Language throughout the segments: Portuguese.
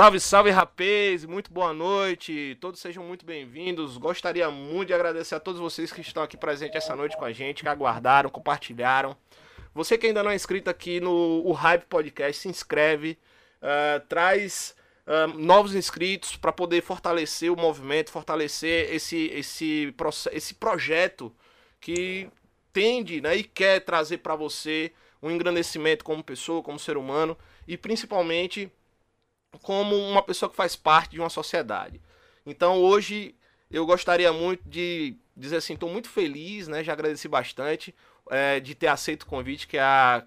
Salve, salve, rapaz! Muito boa noite, todos sejam muito bem-vindos. Gostaria muito de agradecer a todos vocês que estão aqui presentes essa noite com a gente, que aguardaram, compartilharam. Você que ainda não é inscrito aqui no o Hype Podcast, se inscreve, uh, traz uh, novos inscritos para poder fortalecer o movimento, fortalecer esse, esse, esse projeto que tende né, e quer trazer para você um engrandecimento como pessoa, como ser humano e principalmente como uma pessoa que faz parte de uma sociedade. Então hoje eu gostaria muito de dizer assim, estou muito feliz, né? Já agradeci bastante é, de ter aceito o convite, que é a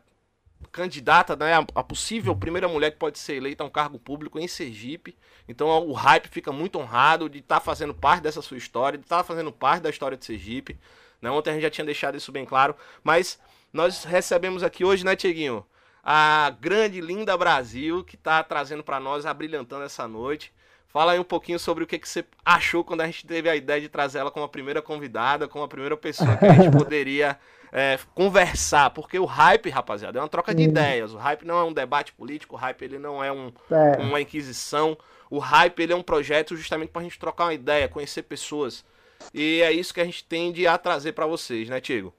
candidata, né, a, possível primeira mulher que pode ser eleita a um cargo público em Sergipe. Então o hype fica muito honrado de estar tá fazendo parte dessa sua história, de estar tá fazendo parte da história de Sergipe. Né? Ontem a gente já tinha deixado isso bem claro, mas nós recebemos aqui hoje, né, Tieguinho, a grande, linda Brasil, que está trazendo para nós, abrilhantando essa noite. Fala aí um pouquinho sobre o que, que você achou quando a gente teve a ideia de trazer ela como a primeira convidada, como a primeira pessoa que a gente poderia é, conversar, porque o hype, rapaziada, é uma troca de ideias. O hype não é um debate político, o hype ele não é, um, é. uma inquisição. O hype ele é um projeto justamente para a gente trocar uma ideia, conhecer pessoas. E é isso que a gente tende a trazer para vocês, né, Tiago?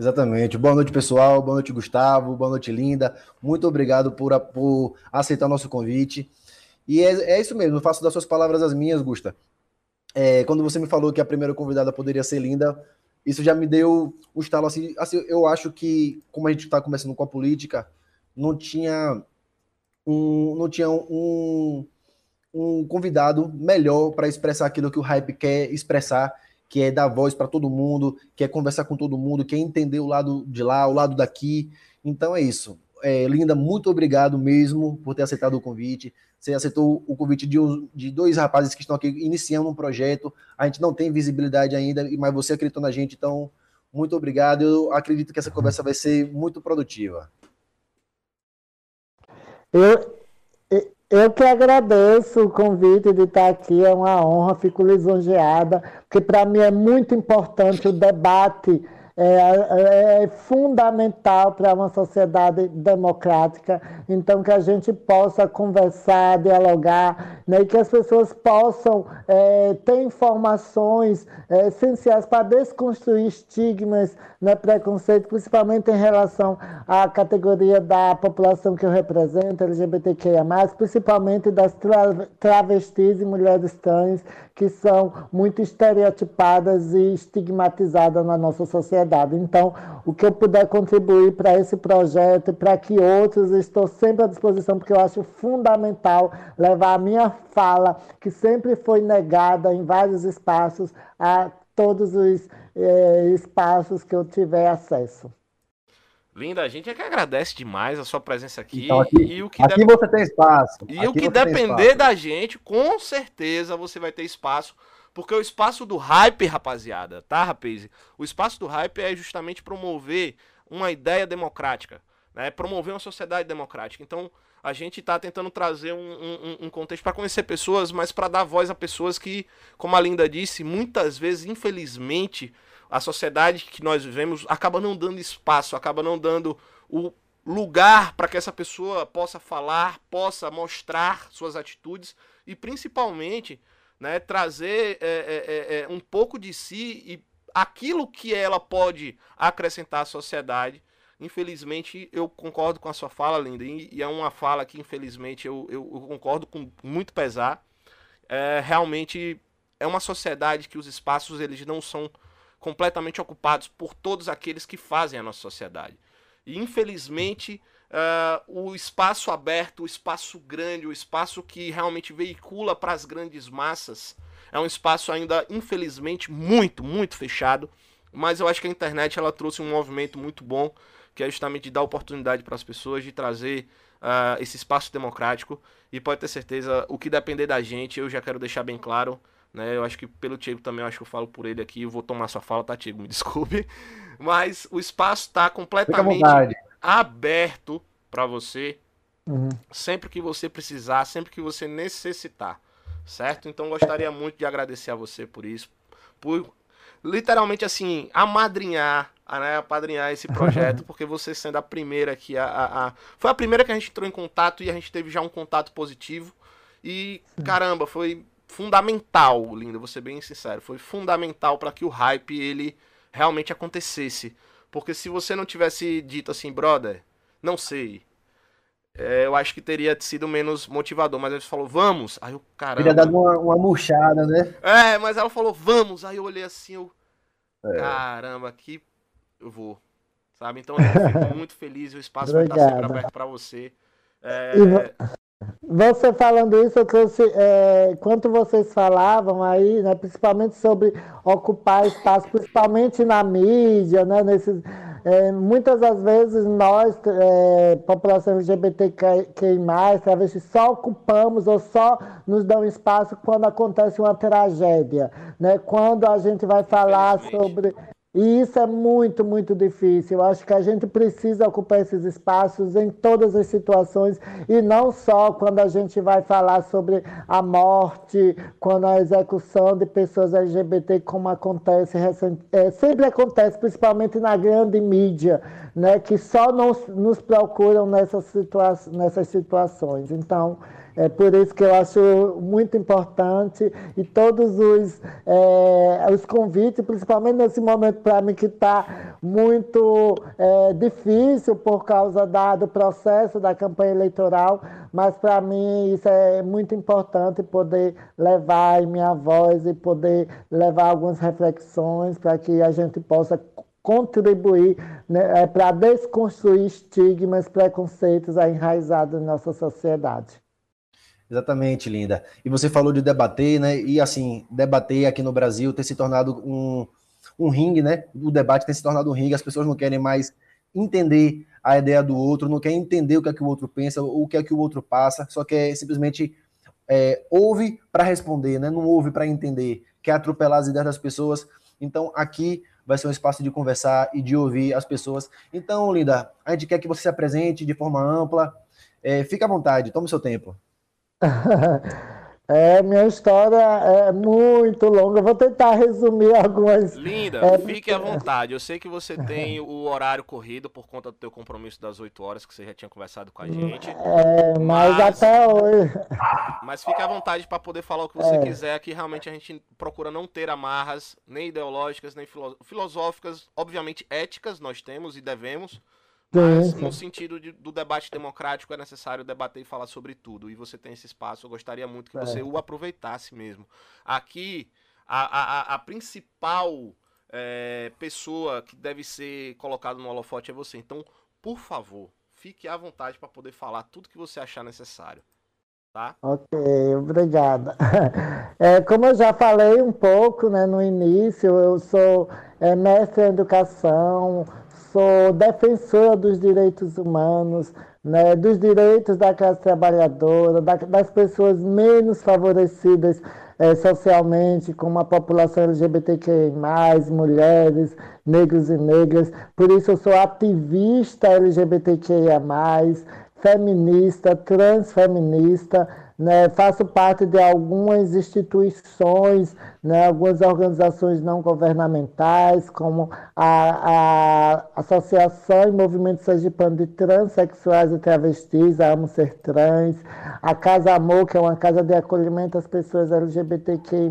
Exatamente. Boa noite, pessoal. Boa noite, Gustavo. Boa noite, Linda. Muito obrigado por, por aceitar o nosso convite. E é, é isso mesmo, eu faço das suas palavras as minhas, Gusta. É, quando você me falou que a primeira convidada poderia ser Linda, isso já me deu um estalo assim, assim. Eu acho que, como a gente está começando com a política, não tinha um, não tinha um, um convidado melhor para expressar aquilo que o hype quer expressar que é dar voz para todo mundo, que é conversar com todo mundo, que é entender o lado de lá, o lado daqui. Então é isso. É, Linda, muito obrigado mesmo por ter aceitado o convite. Você aceitou o convite de, de dois rapazes que estão aqui iniciando um projeto. A gente não tem visibilidade ainda, mas você acreditou na gente, então muito obrigado. Eu acredito que essa conversa vai ser muito produtiva. Eu, eu que agradeço o convite de estar aqui, é uma honra, fico lisonjeada, porque para mim é muito importante o debate é, é, é fundamental para uma sociedade democrática. Então, que a gente possa conversar, dialogar, né, e que as pessoas possam é, ter informações é, essenciais para desconstruir estigmas, né, preconceito, principalmente em relação à categoria da população que eu represento, LGBTQIA, principalmente das tra travestis e mulheres trans, que são muito estereotipadas e estigmatizadas na nossa sociedade. Então, o que eu puder contribuir para esse projeto para que outros, estou sempre à disposição, porque eu acho fundamental levar a minha fala, que sempre foi negada em vários espaços, a todos os eh, espaços que eu tiver acesso. Linda, a gente é que agradece demais a sua presença aqui. Então, aqui, e o que aqui você tem espaço. E aqui o que depender da gente, com certeza você vai ter espaço. Porque o espaço do hype, rapaziada, tá, rapaz? O espaço do hype é justamente promover uma ideia democrática, né? Promover uma sociedade democrática. Então, a gente está tentando trazer um, um, um contexto para conhecer pessoas, mas para dar voz a pessoas que, como a Linda disse, muitas vezes, infelizmente, a sociedade que nós vivemos acaba não dando espaço, acaba não dando o lugar para que essa pessoa possa falar, possa mostrar suas atitudes e principalmente né, trazer é, é, é, é um pouco de si e aquilo que ela pode acrescentar à sociedade. Infelizmente, eu concordo com a sua fala, Linda, e é uma fala que, infelizmente, eu, eu, eu concordo com muito pesar. É, realmente é uma sociedade que os espaços eles não são completamente ocupados por todos aqueles que fazem a nossa sociedade. E infelizmente, uh, o espaço aberto, o espaço grande, o espaço que realmente veicula para as grandes massas, é um espaço ainda, infelizmente, muito, muito fechado. Mas eu acho que a internet ela trouxe um movimento muito bom, que é justamente dar oportunidade para as pessoas de trazer uh, esse espaço democrático. E pode ter certeza, o que depender da gente, eu já quero deixar bem claro, né? Eu acho que pelo Tiago também, eu acho que eu falo por ele aqui. Eu vou tomar sua fala, tá, Tiago? Me desculpe. Mas o espaço está completamente aberto para você. Uhum. Sempre que você precisar, sempre que você necessitar. Certo? Então gostaria muito de agradecer a você por isso. Por literalmente assim, amadrinhar, né, apadrinhar esse projeto, porque você sendo a primeira aqui, a, a, a, foi a primeira que a gente entrou em contato e a gente teve já um contato positivo. E, caramba, foi fundamental, lindo, vou ser bem sincero, foi fundamental para que o hype ele realmente acontecesse. Porque se você não tivesse dito assim, brother, não sei, é, eu acho que teria sido menos motivador. Mas ele falou, vamos. Aí eu, caramba. Teria dado uma, uma murchada, né? É, mas ela falou, vamos. Aí eu olhei assim, eu. É. Caramba, aqui eu vou. Sabe? Então eu fico muito feliz. O espaço vai estar sempre aberto para você. É... Você falando isso, eu trouxe, é, quanto vocês falavam aí, né, principalmente sobre ocupar espaço, principalmente na mídia, né, nesses, é, muitas das vezes nós, é, população LGBTQI+, travestis, só ocupamos ou só nos dão espaço quando acontece uma tragédia, né? Quando a gente vai falar sobre e isso é muito, muito difícil. Eu acho que a gente precisa ocupar esses espaços em todas as situações e não só quando a gente vai falar sobre a morte, quando a execução de pessoas LGBT, como acontece, é, sempre acontece, principalmente na grande mídia, né, que só nos, nos procuram situa nessas situações. Então, é por isso que eu acho muito importante e todos os, é, os convites, principalmente nesse momento para mim que está muito é, difícil por causa da, do processo da campanha eleitoral, mas para mim isso é muito importante poder levar minha voz e poder levar algumas reflexões para que a gente possa contribuir né, é, para desconstruir estigmas, preconceitos enraizados na nossa sociedade. Exatamente, Linda. E você falou de debater, né? E assim, debater aqui no Brasil tem se tornado um, um ringue, né? O debate tem se tornado um ringue, as pessoas não querem mais entender a ideia do outro, não querem entender o que é que o outro pensa, o que é que o outro passa, só quer simplesmente é, ouve para responder, né? Não ouve para entender, quer atropelar as ideias das pessoas. Então, aqui vai ser um espaço de conversar e de ouvir as pessoas. Então, Linda, a gente quer que você se apresente de forma ampla. É, fique à vontade, tome seu tempo. É, minha história é muito longa. vou tentar resumir algumas. Linda, é, fique à vontade. Eu sei que você tem o horário corrido por conta do teu compromisso das 8 horas, que você já tinha conversado com a gente. É, mas, mas até hoje. Mas fique à vontade para poder falar o que você é. quiser, que realmente a gente procura não ter amarras, nem ideológicas, nem filosóficas. Obviamente, éticas nós temos e devemos. Mas no sentido de, do debate democrático é necessário debater e falar sobre tudo. E você tem esse espaço, eu gostaria muito que é. você o aproveitasse mesmo. Aqui, a, a, a principal é, pessoa que deve ser colocada no holofote é você. Então, por favor, fique à vontade para poder falar tudo que você achar necessário. Tá? Ok, obrigada. É, como eu já falei um pouco né, no início, eu sou é, mestre em educação, sou defensora dos direitos humanos, né, dos direitos da classe trabalhadora, da, das pessoas menos favorecidas é, socialmente, como a população LGBTQI, mulheres, negros e negras. Por isso, eu sou ativista LGBTQIA, feminista, transfeminista né, faço parte de algumas instituições, né, algumas organizações não governamentais, como a, a Associação e Movimento Sergipano de Transsexuais e Travestis, a Amo Ser Trans, a Casa Amor, que é uma casa de acolhimento às pessoas LGBTQI+,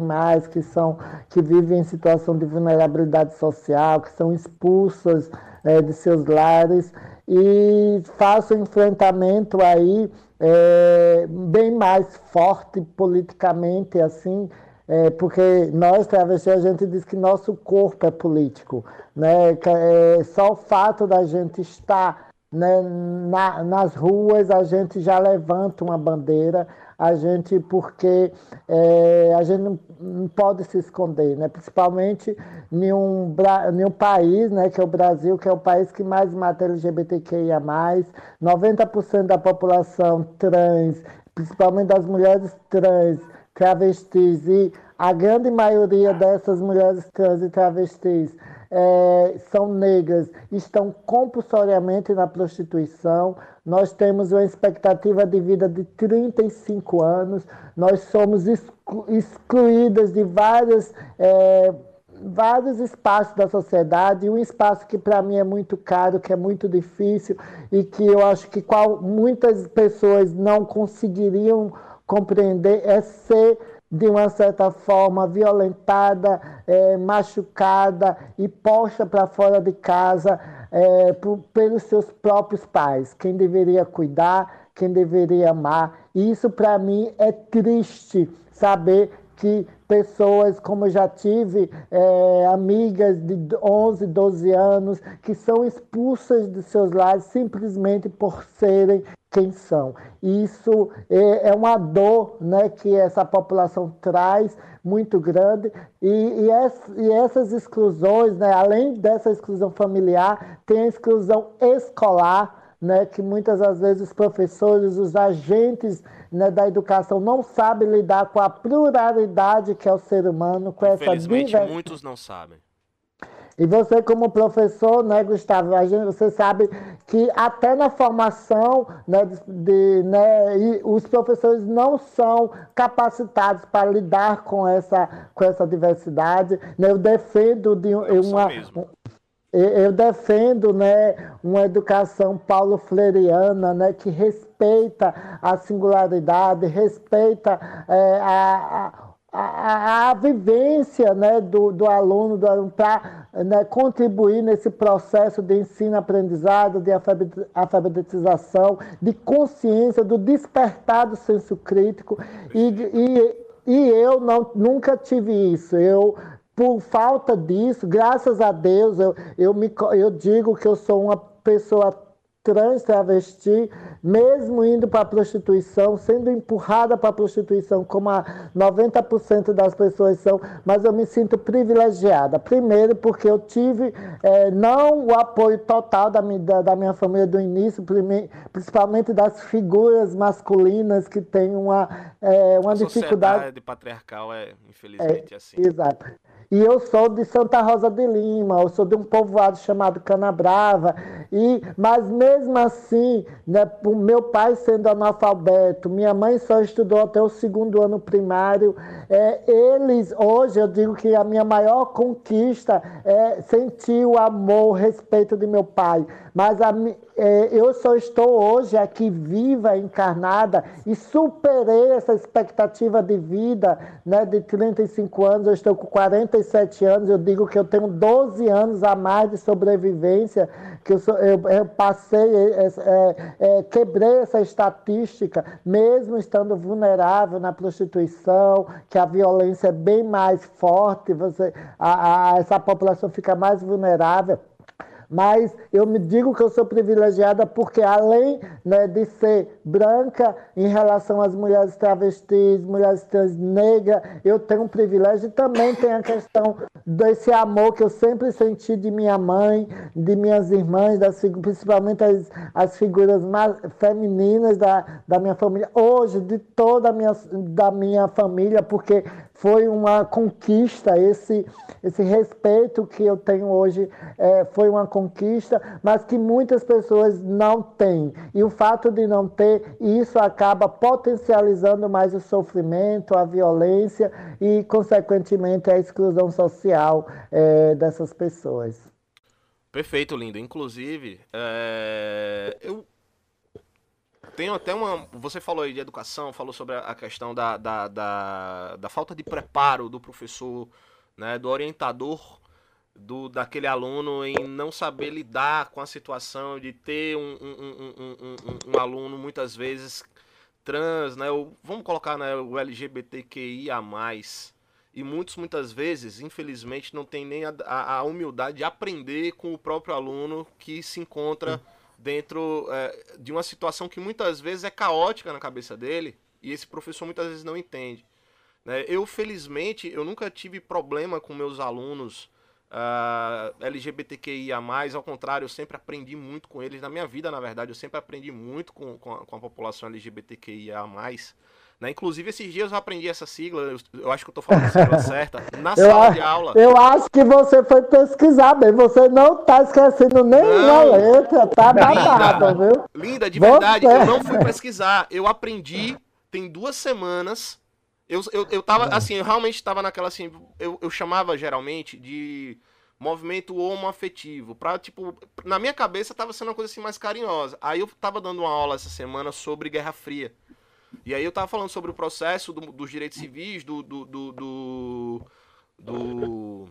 que, são, que vivem em situação de vulnerabilidade social, que são expulsas é, de seus lares, e faço enfrentamento aí é, bem mais forte politicamente, assim, é, porque nós, travestis, a gente diz que nosso corpo é político. Né? É, só o fato da gente estar né, na, nas ruas, a gente já levanta uma bandeira, a gente, porque é, a gente não, não, pode se esconder, né? principalmente em um, em um país, né, que é o Brasil, que é o país que mais mata LGBTQIA+, 90% da população trans, principalmente das mulheres trans, travestis, e a grande maioria dessas mulheres trans e travestis é, são negras, estão compulsoriamente na prostituição. Nós temos uma expectativa de vida de 35 anos, nós somos excluídas de várias. É, vários espaços da sociedade, um espaço que para mim é muito caro, que é muito difícil e que eu acho que qual, muitas pessoas não conseguiriam compreender, é ser de uma certa forma violentada, é, machucada e posta para fora de casa é, por, pelos seus próprios pais. Quem deveria cuidar, quem deveria amar. E isso para mim é triste saber que pessoas, como eu já tive, é, amigas de 11, 12 anos, que são expulsas de seus lares simplesmente por serem quem são. Isso é, é uma dor né, que essa população traz muito grande e, e, e essas exclusões, né, além dessa exclusão familiar, tem a exclusão escolar, né, que muitas das vezes os professores, os agentes né, da educação não sabem lidar com a pluralidade que é o ser humano, com essa diversidade. muitos não sabem. E você, como professor, né, Gustavo, a gente, você sabe que até na formação, né, de, né, os professores não são capacitados para lidar com essa, com essa diversidade. Né, eu defendo de uma, eu defendo né, uma educação paulo-fleiriana né, que respeita a singularidade, respeita é, a, a, a, vivência né, do, do aluno, do aluno para né, contribuir nesse processo de ensino-aprendizado, de alfabetização, de consciência, do despertar do senso crítico. E, e, e eu não, nunca tive isso. Eu por falta disso, graças a Deus, eu, eu, me, eu digo que eu sou uma pessoa trans, travesti, mesmo indo para a prostituição, sendo empurrada para a prostituição, como a 90% das pessoas são, mas eu me sinto privilegiada. Primeiro, porque eu tive é, não o apoio total da minha, da, da minha família do início, principalmente das figuras masculinas que têm uma, é, uma a dificuldade. patriarcal é, infelizmente, é, assim. Exato. E eu sou de Santa Rosa de Lima, eu sou de um povoado chamado Canabrava. E, mas mesmo assim, né, meu pai sendo analfabeto, minha mãe só estudou até o segundo ano primário. É, eles, hoje, eu digo que a minha maior conquista é sentir o amor, o respeito de meu pai. Mas a, é, eu só estou hoje aqui viva, encarnada, e superei essa expectativa de vida né, de 35 anos. Eu estou com 47 anos, eu digo que eu tenho 12 anos a mais de sobrevivência, que eu, eu, eu passei, é, é, quebrei essa estatística, mesmo estando vulnerável na prostituição, que a violência é bem mais forte, você, a, a, essa população fica mais vulnerável mas eu me digo que eu sou privilegiada porque, além né, de ser branca em relação às mulheres travestis, mulheres trans negras, eu tenho um privilégio e também tem a questão desse amor que eu sempre senti de minha mãe, de minhas irmãs, das, principalmente as, as figuras mais femininas da, da minha família, hoje, de toda a minha, da minha família, porque foi uma conquista, esse, esse respeito que eu tenho hoje é, foi uma conquista, mas que muitas pessoas não têm. E o fato de não ter, isso acaba potencializando mais o sofrimento, a violência e, consequentemente, a exclusão social é, dessas pessoas. Perfeito, lindo. Inclusive, é... eu tenho até uma. Você falou aí de educação, falou sobre a questão da, da, da, da falta de preparo do professor, né, do orientador do, daquele aluno em não saber lidar com a situação de ter um, um, um, um aluno muitas vezes trans, né? Ou, vamos colocar né, o LGBTQIA. E muitos, muitas vezes, infelizmente, não tem nem a, a, humildade de aprender com o próprio aluno que se enconra. Sim dentro é, de uma situação que muitas vezes é caótica na cabeça dele e esse professor muitas vezes não entende. Né? Eu, felizmente, eu nunca tive problema com meus alunos uh, ah, LGBTQIA+, ao contrário, eu sempre aprendi muito com eles. Na minha vida, na verdade, eu sempre aprendi muito com, com, a, com a população LGBTQIA+. Né? Inclusive, esses dias eu aprendi essa sigla, eu, eu acho que eu tô falando a sigla certa, na sala eu, de aula. Eu acho que você foi pesquisar bem, você não tá esquecendo nenhuma letra, tá babado, viu? Linda, de verdade, você... eu não fui pesquisar, eu aprendi, tem duas semanas, eu, eu, eu tava, assim, eu realmente tava naquela, assim, eu, eu chamava geralmente de movimento homoafetivo, pra, tipo, na minha cabeça tava sendo uma coisa assim mais carinhosa. Aí eu tava dando uma aula essa semana sobre Guerra Fria. E aí eu tava falando sobre o processo do, dos direitos civis, do, do, do, do, do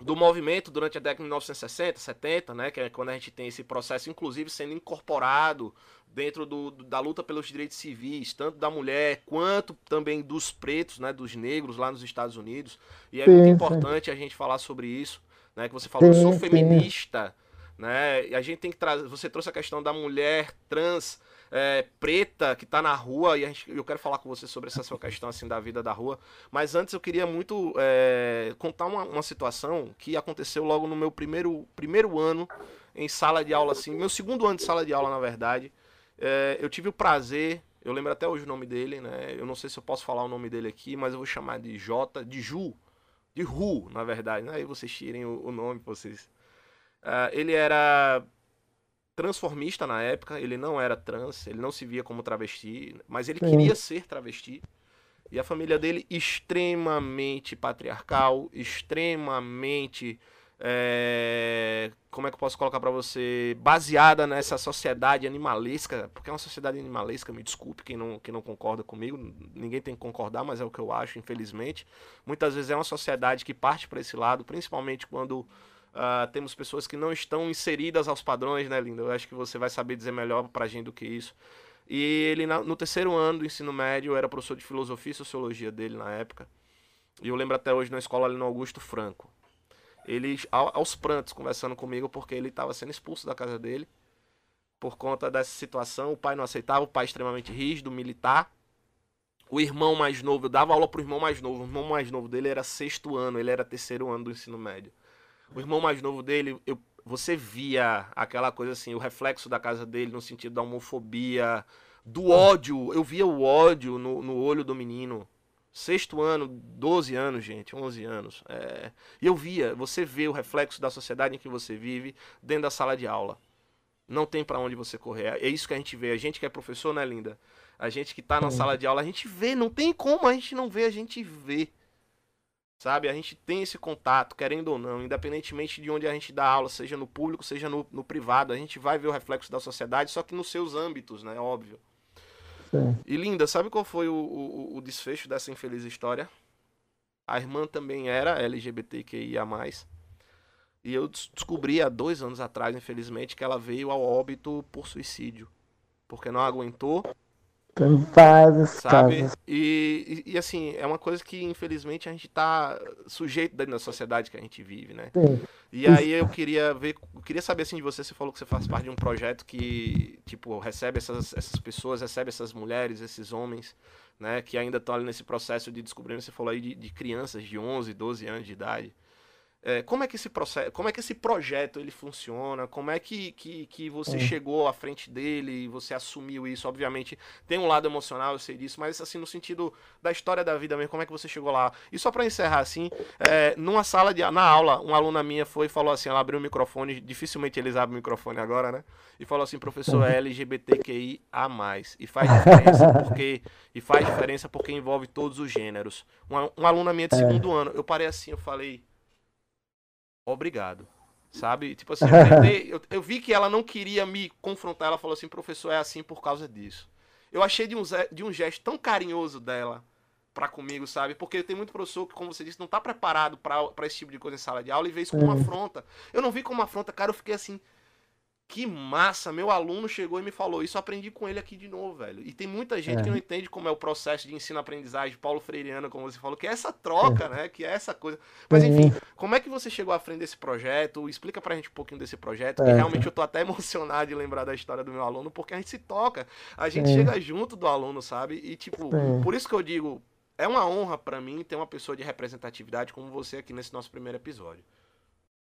do movimento durante a década de 1960, 70, né, que é quando a gente tem esse processo, inclusive, sendo incorporado dentro do, da luta pelos direitos civis, tanto da mulher quanto também dos pretos, né, dos negros lá nos Estados Unidos. E é sim, muito importante sim. a gente falar sobre isso, né, que você falou, sim, eu sou feminista, né, e a gente tem que trazer, você trouxe a questão da mulher trans é, preta que está na rua, e gente, eu quero falar com você sobre essa sua questão assim da vida da rua. Mas antes eu queria muito é, contar uma, uma situação que aconteceu logo no meu primeiro, primeiro ano em sala de aula, assim, meu segundo ano de sala de aula, na verdade. É, eu tive o prazer, eu lembro até hoje o nome dele, né? Eu não sei se eu posso falar o nome dele aqui, mas eu vou chamar de J, de Ju, de Ru, na verdade, né? Aí vocês tirem o, o nome, vocês. Uh, ele era transformista na época, ele não era trans, ele não se via como travesti, mas ele Sim. queria ser travesti. E a família dele extremamente patriarcal, extremamente é, como é que eu posso colocar para você, baseada nessa sociedade animalesca, porque é uma sociedade animalesca, me desculpe quem não, quem não concorda comigo, ninguém tem que concordar, mas é o que eu acho, infelizmente. Muitas vezes é uma sociedade que parte para esse lado, principalmente quando Uh, temos pessoas que não estão inseridas aos padrões, né, Linda? Eu acho que você vai saber dizer melhor pra gente do que isso. E ele, no terceiro ano do ensino médio, era professor de filosofia e sociologia dele na época. E eu lembro até hoje na escola ali no Augusto Franco. Ele, aos prantos, conversando comigo, porque ele estava sendo expulso da casa dele por conta dessa situação. O pai não aceitava, o pai extremamente rígido, militar. O irmão mais novo, eu dava aula pro irmão mais novo. O irmão mais novo dele era sexto ano, ele era terceiro ano do ensino médio. O irmão mais novo dele, eu, você via aquela coisa assim, o reflexo da casa dele no sentido da homofobia, do ódio. Eu via o ódio no, no olho do menino. Sexto ano, 12 anos, gente, 11 anos. É... E eu via, você vê o reflexo da sociedade em que você vive dentro da sala de aula. Não tem para onde você correr. É isso que a gente vê. A gente que é professor, né, linda? A gente que tá na sala de aula, a gente vê. Não tem como a gente não ver, a gente vê. Sabe? A gente tem esse contato, querendo ou não, independentemente de onde a gente dá aula, seja no público, seja no, no privado, a gente vai ver o reflexo da sociedade, só que nos seus âmbitos, né? Óbvio. Sim. E Linda, sabe qual foi o, o, o desfecho dessa infeliz história? A irmã também era LGBTQIA. E eu descobri há dois anos atrás, infelizmente, que ela veio ao óbito por suicídio. Porque não aguentou vários sabe? E, e, assim, é uma coisa que infelizmente a gente tá sujeito dentro da sociedade que a gente vive, né? Sim. E aí eu queria ver, eu queria saber assim de você, você falou que você faz parte de um projeto que, tipo, recebe essas, essas pessoas, recebe essas mulheres, esses homens, né, que ainda estão ali nesse processo de descobrir, você falou aí de, de crianças de 11, 12 anos de idade. É, como é que esse processo, como é que esse projeto ele funciona? Como é que, que, que você é. chegou à frente dele e você assumiu isso? Obviamente tem um lado emocional, eu sei disso, mas assim no sentido da história da vida mesmo, como é que você chegou lá? E só para encerrar assim, é, numa sala de na aula, uma aluna minha foi e falou assim, ela abriu o microfone, dificilmente eles abrem o microfone agora, né? E falou assim, professor, é LGBTQI a mais e faz diferença porque e faz diferença porque envolve todos os gêneros. Uma, uma aluna minha de é. segundo ano, eu parei assim, eu falei obrigado. Sabe? Tipo assim, eu, eu, vi que ela não queria me confrontar. Ela falou assim, professor, é assim por causa disso. Eu achei de um, de um gesto tão carinhoso dela para comigo, sabe? Porque tem muito professor que, como você disse, não tá preparado para esse tipo de coisa em sala de aula e vê isso como uma afronta. Eu não vi como uma afronta, cara, eu fiquei assim, que massa, meu aluno chegou e me falou isso, aprendi com ele aqui de novo, velho. E tem muita gente é. que não entende como é o processo de ensino-aprendizagem Paulo Freireano, como você falou, que é essa troca, é. né? Que é essa coisa. Mas enfim, como é que você chegou à frente desse projeto? Explica pra gente um pouquinho desse projeto, que é. realmente eu tô até emocionado de lembrar da história do meu aluno, porque a gente se toca, a gente chega junto do aluno, sabe? E tipo, por isso que eu digo, é uma honra para mim ter uma pessoa de representatividade como você aqui nesse nosso primeiro episódio.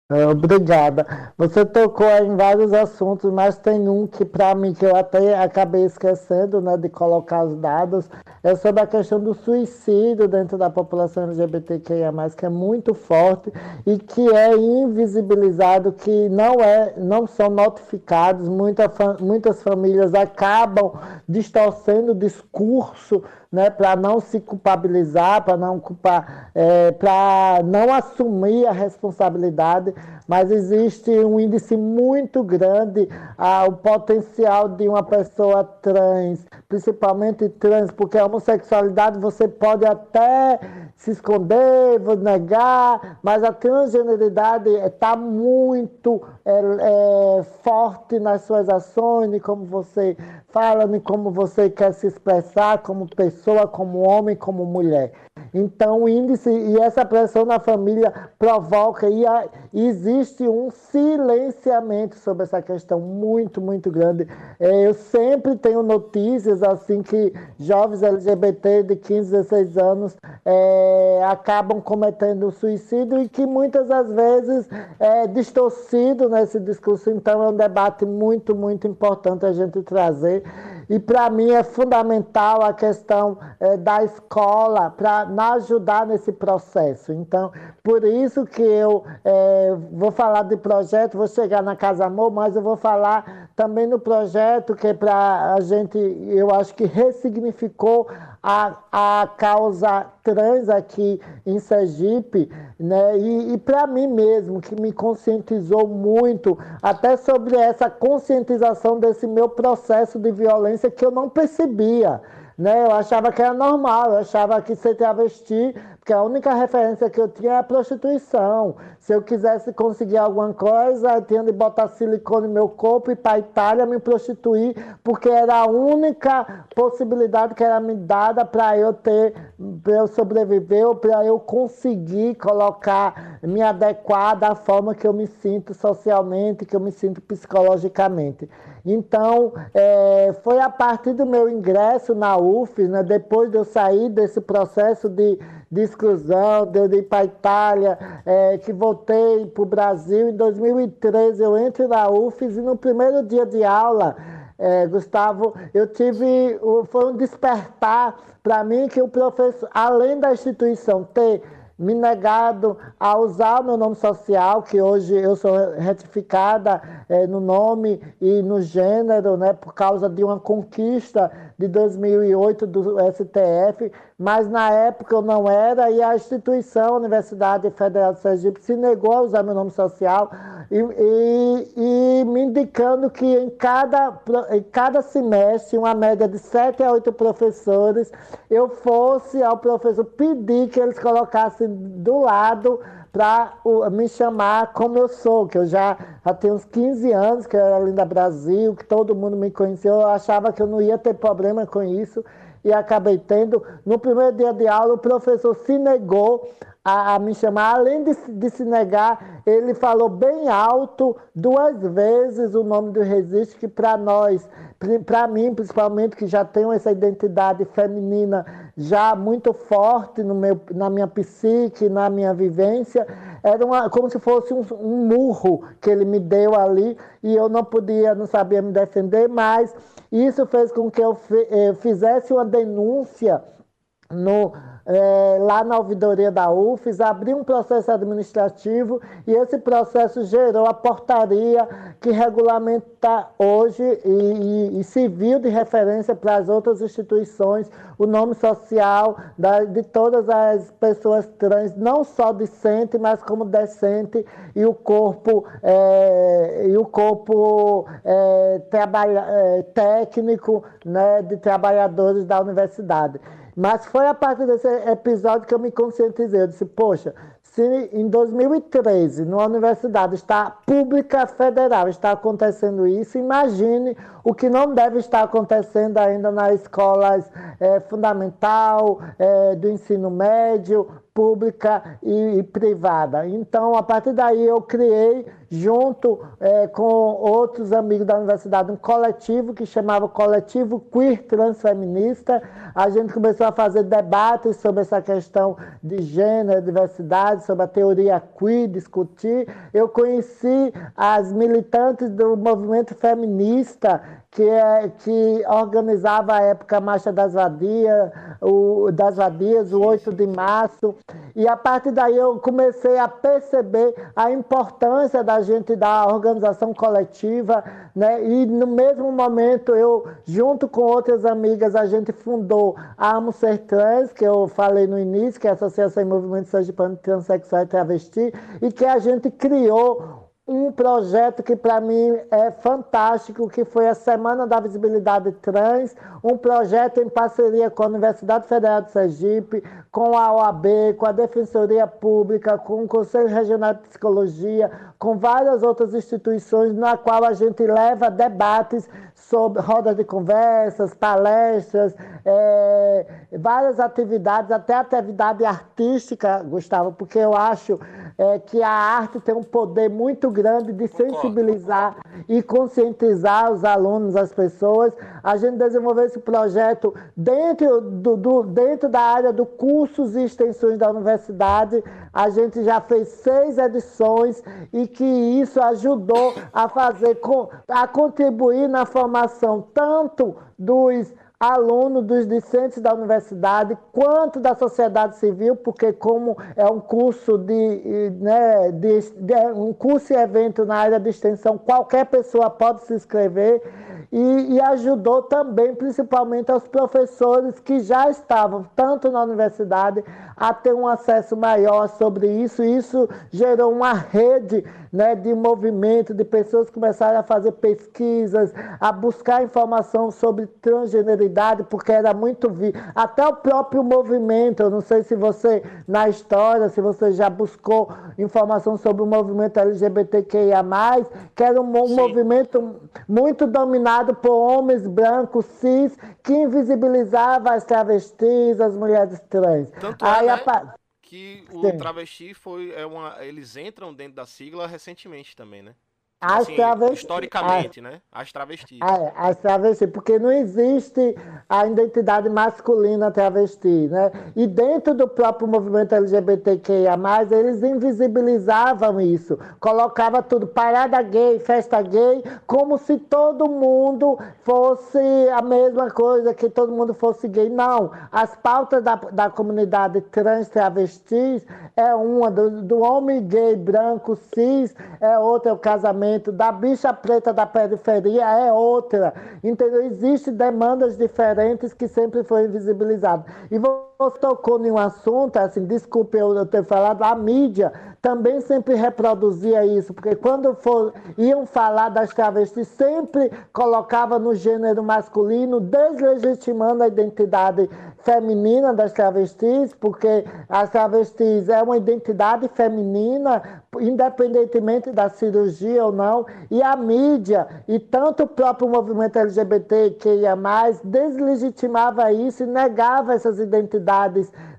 É, obrigada. Você tocou em vários assuntos, mas tem um que para mim que eu até acabei esquecendo, né, de colocar os dados, é sobre a questão do suicídio dentro da população LGBTQIA+, que é muito forte e que é invisibilizado, que não é, não são notificados. Muita, muitas famílias acabam distorcendo o discurso né, para não se culpabilizar, para não culpar, é, para não assumir a responsabilidade, mas existe um índice muito grande ao potencial de uma pessoa trans, principalmente trans, porque a homossexualidade você pode até se esconder, negar, mas a transgeneridade está muito é, é, forte nas suas ações, de como você fala, de como você quer se expressar como pessoa, como homem, como mulher. Então, o índice e essa pressão na família provoca e, a, existe um silenciamento sobre essa questão muito, muito grande. É, eu sempre tenho notícias assim que jovens LGBT de 15, 16 anos é, acabam cometendo suicídio e que muitas das vezes é distorcido nesse discurso. Então, é um debate muito, muito importante a gente trazer. E para mim é fundamental a questão é, da escola para ajudar nesse processo. Então, por isso que eu é, vou falar de projeto, vou chegar na Casa Amor, mas eu vou falar também no projeto que é para a gente, eu acho que ressignificou a, a causa trans aqui em Sergipe, né? E, e para mim mesmo, que me conscientizou muito, até sobre essa conscientização desse meu processo de violência que eu não percebia. Né? Eu achava que era normal, eu achava que ser travesti porque a única referência que eu tinha é a prostituição. Se eu quisesse conseguir alguma coisa, eu tinha de botar silicone no meu corpo e ir para a Itália me prostituir, porque era a única possibilidade que era me dada para eu ter, para eu sobreviver ou para eu conseguir colocar, me adequar da forma que eu me sinto socialmente, que eu me sinto psicologicamente. Então, é, foi a partir do meu ingresso na UF, né, depois de eu sair desse processo de de exclusão, de eu ir para a Itália, é, que voltei para o Brasil. Em 2013 eu entro na UFES e no primeiro dia de aula, é, Gustavo, eu tive, foi um despertar para mim que o professor, além da instituição ter me negado a usar o meu nome social, que hoje eu sou retificada é, no nome e no gênero, né, por causa de uma conquista de 2008 do STF, mas na época eu não era e a instituição, a Universidade Federal de Sergipe, se negou a usar meu nome social e, e, e me indicando que em cada, em cada semestre, uma média de sete a oito professores, eu fosse ao professor pedir que eles colocassem do lado para me chamar como eu sou, que eu já, já tenho uns 15 anos, que eu era Linda Brasil, que todo mundo me conheceu, eu achava que eu não ia ter problema com isso e acabei tendo. No primeiro dia de aula, o professor se negou a, a me chamar. Além de, de, se negar, ele falou bem alto, duas vezes, o nome do Resiste, que para nós, para mim principalmente, que já tenho essa identidade feminina já muito forte no meu, na minha psique, na minha vivência, era uma, como se fosse um, um murro que ele me deu ali e eu não podia, não sabia me defender mais. Isso fez com que eu eh, fizesse uma denúncia no, é, lá na ouvidoria da UFES, abri um processo administrativo e esse processo gerou a portaria que regulamenta hoje e, e, e civil de referência para as outras instituições o nome social da, de todas as pessoas trans, não só decente, mas como decente e o corpo é, e o corpo é, trabalha, é, técnico né, de trabalhadores da universidade. Mas foi a partir desse episódio que eu me conscientizei. Eu disse, poxa, se em 2013, numa universidade está pública federal, está acontecendo isso, imagine o que não deve estar acontecendo ainda nas escolas é, fundamental, é, do ensino médio, pública e, e, privada. Então, a partir daí, eu criei, junto é, com outros amigos da universidade, um coletivo que chamava Coletivo Queer Transfeminista. A gente começou a fazer debates sobre essa questão de gênero, diversidade, sobre a teoria queer, discutir. Eu conheci as militantes do movimento feminista que, que organizava a época a Marcha das Vadias, o, das Vadias, o 8 de março. E a partir daí eu comecei a perceber a importância da gente da organização coletiva, né? E no mesmo momento eu, junto com outras amigas, a gente fundou a Amo Ser Trans, que eu falei no início, que é a Associação em Movimento Sergipano Transsexual e Travesti, e que a gente criou um projeto que para mim é fantástico, que foi a Semana da Visibilidade Trans, um projeto em parceria com a Universidade Federal de Sergipe, com a OAB, com a Defensoria Pública, com o Conselho Regional de Psicologia, com várias outras instituições, na qual a gente leva debates sobre rodas de conversas, palestras, é, várias atividades, até atividade artística, Gustavo, porque eu acho é, que a arte tem um poder muito grande de sensibilizar e conscientizar os alunos, as pessoas. A gente desenvolveu esse projeto dentro, do, do, dentro da área do cursos e extensões da universidade. A gente já fez seis edições e que isso ajudou a fazer, a contribuir na formação tanto dos aluno dos discentes da universidade, quanto da sociedade civil, porque como é um curso de, né, de, de, um curso e evento na área de extensão, qualquer pessoa pode se inscrever e, e, ajudou também, principalmente aos professores que já estavam tanto na universidade a ter um acesso maior sobre isso. E isso gerou uma rede né, de movimento, de pessoas que começaram a fazer pesquisas, a buscar informação sobre porque era muito vi. Até o próprio movimento, eu não sei se você, na história, se você já buscou informação sobre o movimento LGBTQIA, que era um, um movimento muito dominado por homens brancos, cis, que invisibilizava as travestis, as mulheres trans. Tanto é, Aí, né? a que o Sim. travesti foi é uma eles entram dentro da sigla recentemente também, né? As assim, travestis. Historicamente, as, né? As travestis. É, as travestis, porque não existe a identidade masculina travesti, né? E dentro do próprio movimento LGBTQIA, eles invisibilizavam isso. Colocava tudo, parada gay, festa gay, como se todo mundo fosse a mesma coisa, que todo mundo fosse gay. Não. As pautas da, da comunidade trans travestis é uma, do, do homem gay branco cis, é outra, é o casamento da bicha preta da periferia é outra. Entendeu? Existem demandas diferentes que sempre foram invisibilizadas. E você tocou em um assunto, assim, desculpe eu ter falado, a mídia também sempre reproduzia isso, porque quando for, iam falar das travestis, sempre colocava no gênero masculino, deslegitimando a identidade feminina das travestis, porque as travestis é uma identidade feminina, independentemente da cirurgia ou não, e a mídia, e tanto o próprio movimento LGBT que ia mais, deslegitimava isso e negava essas identidades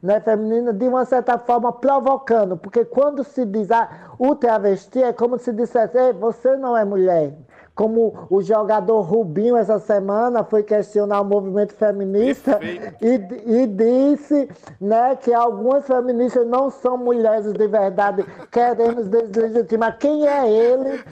né, femininas de uma certa forma provocando, porque quando se diz ah, o travesti é como se dissesse, você não é mulher, como o jogador Rubinho essa semana foi questionar o movimento feminista e, e, disse né, que algumas feministas não são mulheres de verdade, queremos deslegitimar. Quem é ele?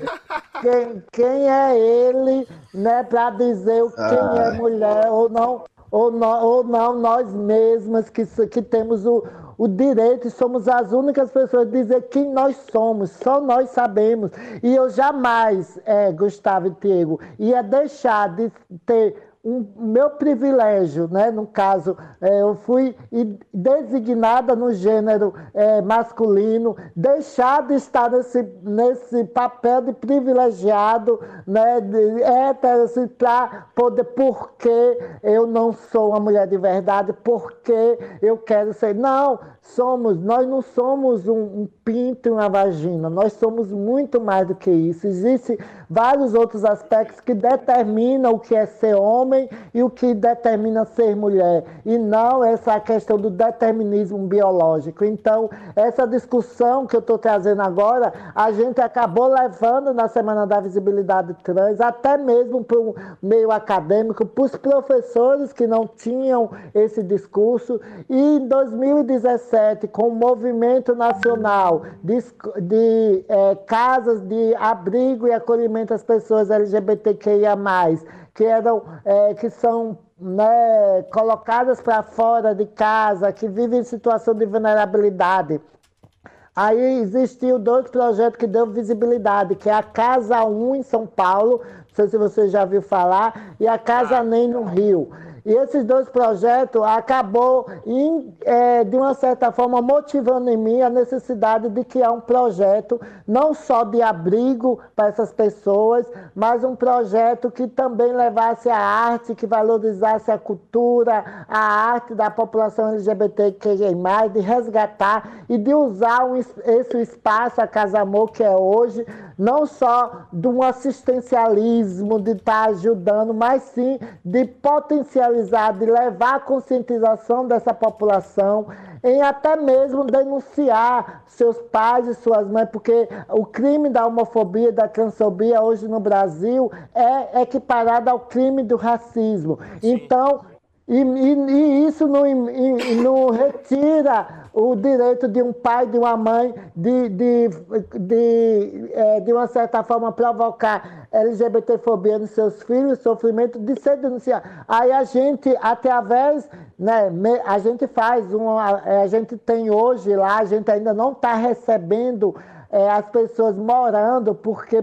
Quem, quem é ele né, para dizer quem é mulher ou não? Ou, não, ou não nós mesmas que, que temos o, o direito e somos as únicas pessoas a dizer quem nós somos, só nós sabemos. E eu jamais, é, Gustavo e Diego, ia deixar de ter um meu privilégio, né? no caso, é, eu fui designada no gênero é, masculino, deixar de estar nesse, nesse papel de privilegiado, né? de hétero, assim, para poder, porque eu não sou uma mulher de verdade, porque eu quero ser. Não, somos, nós não somos um, um pinto e uma vagina, nós somos muito mais do que isso. Existem vários outros aspectos que determinam o que é ser homem e o que determina ser mulher, e não essa questão do determinismo biológico. Então, essa discussão que eu estou trazendo agora, a gente acabou levando na Semana da Visibilidade Trans, até mesmo para o meio acadêmico, para os professores que não tinham esse discurso, e em 2017, 2017, com o movimento nacional de, de é, casas de abrigo e acolhimento as pessoas LGBTQIA+, que, eram, é, que são né, colocadas para fora de casa, que vivem em situação de vulnerabilidade. Aí existiu dois projetos que deu visibilidade, que é a Casa 1 em São Paulo, não sei se você já viu falar, e a Casa NEM no Rio. E esses dois projetos acabou, em, é, de uma certa forma, motivando em mim a necessidade de criar um projeto, não só de abrigo para essas pessoas, mas um projeto que também levasse a arte, que valorizasse a cultura, a arte da população LGBTQI+, de resgatar e de usar um, esse espaço, a Casa Amor, que é hoje, não só de um assistencialismo, de estar tá ajudando, mas sim de potencializar de levar a conscientização dessa população, em até mesmo denunciar seus pais e suas mães, porque o crime da homofobia e da transfobia hoje no Brasil é equiparado ao crime do racismo. Sim. Então, e, e, e, isso não, não retira o direito de um pai, de uma mãe, de, de, de, é, de uma certa forma provocar LGBTfobia nos seus filhos, sofrimento, de ser denunciado. Aí a gente, através, né, a gente faz uma. É, a gente tem hoje lá, a gente ainda não está recebendo é, as pessoas morando, porque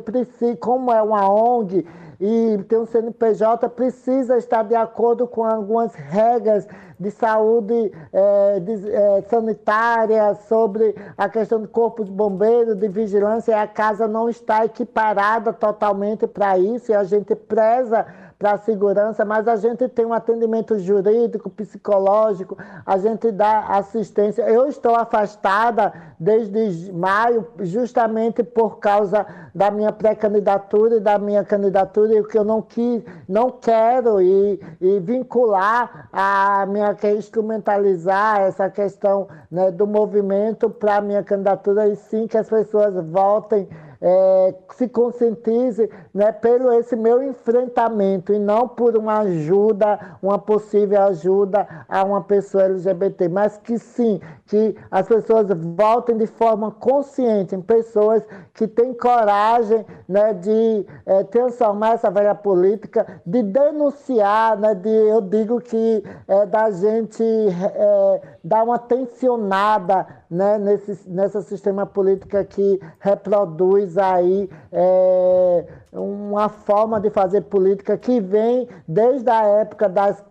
como é uma ONG e tem um CNPJ, precisa estar de acordo com algumas regras de saúde é, de, é, sanitária, sobre a questão do corpo de bombeiro, de vigilância, e a casa não está equiparada totalmente para isso, e a gente preza para a segurança, mas a gente tem um atendimento jurídico, psicológico, a gente dá assistência. Eu estou afastada desde maio, justamente por causa da minha pré-candidatura e da minha candidatura, e o que eu não quis, não quero e, e vincular a minha instrumentalizar essa questão né, do movimento para a minha candidatura, e sim que as pessoas votem é, se conscientize né, pelo esse meu enfrentamento e não por uma ajuda, uma possível ajuda a uma pessoa LGBT, mas que sim, que as pessoas voltem de forma consciente em pessoas que têm coragem né, de é, transformar essa velha política, de denunciar, né, de, eu digo que é da gente é, dar uma tensionada né, nesse, nessa sistema política que reproduz aí é, uma forma de fazer política que vem desde a época das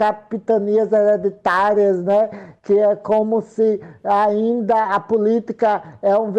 capitanias hereditárias, né? que é como se ainda a política é um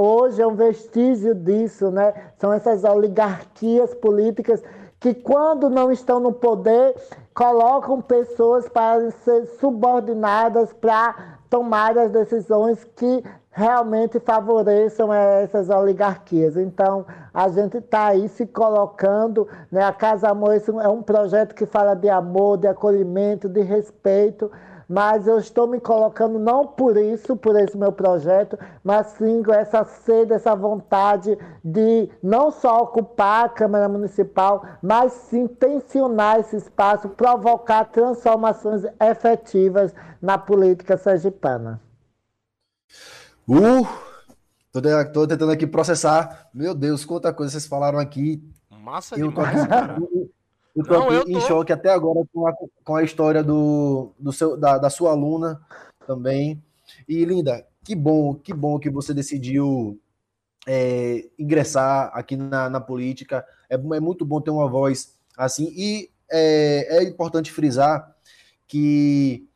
hoje é um vestígio disso, né? são essas oligarquias políticas que quando não estão no poder colocam pessoas para ser subordinadas para tomar as decisões que realmente favoreçam essas oligarquias. Então, a gente está aí se colocando, né? a Casa Amor é um projeto que fala de amor, de acolhimento, de respeito, mas eu estou me colocando não por isso, por esse meu projeto, mas sim com essa sede, essa vontade de não só ocupar a Câmara Municipal, mas sim tensionar esse espaço, provocar transformações efetivas na política sergipana. Uh, tô, tentando aqui processar. Meu Deus, quanta coisa vocês falaram aqui. Massa eu demais, cara. Eu tô Não, eu em choque até agora com a, com a história do, do seu, da, da sua aluna também. E, Linda, que bom, que bom que você decidiu é, ingressar aqui na, na política. É, é, muito bom ter uma voz assim. E é, é importante frisar que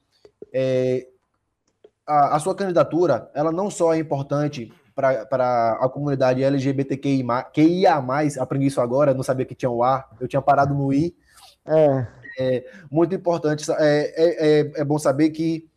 é, a, a, sua candidatura ela não só é importante para a comunidade LGBTQIA+, aprendi isso agora, não sabia que tinha o A, eu tinha parado no I. É. é muito importante, é, é, é, é bom saber que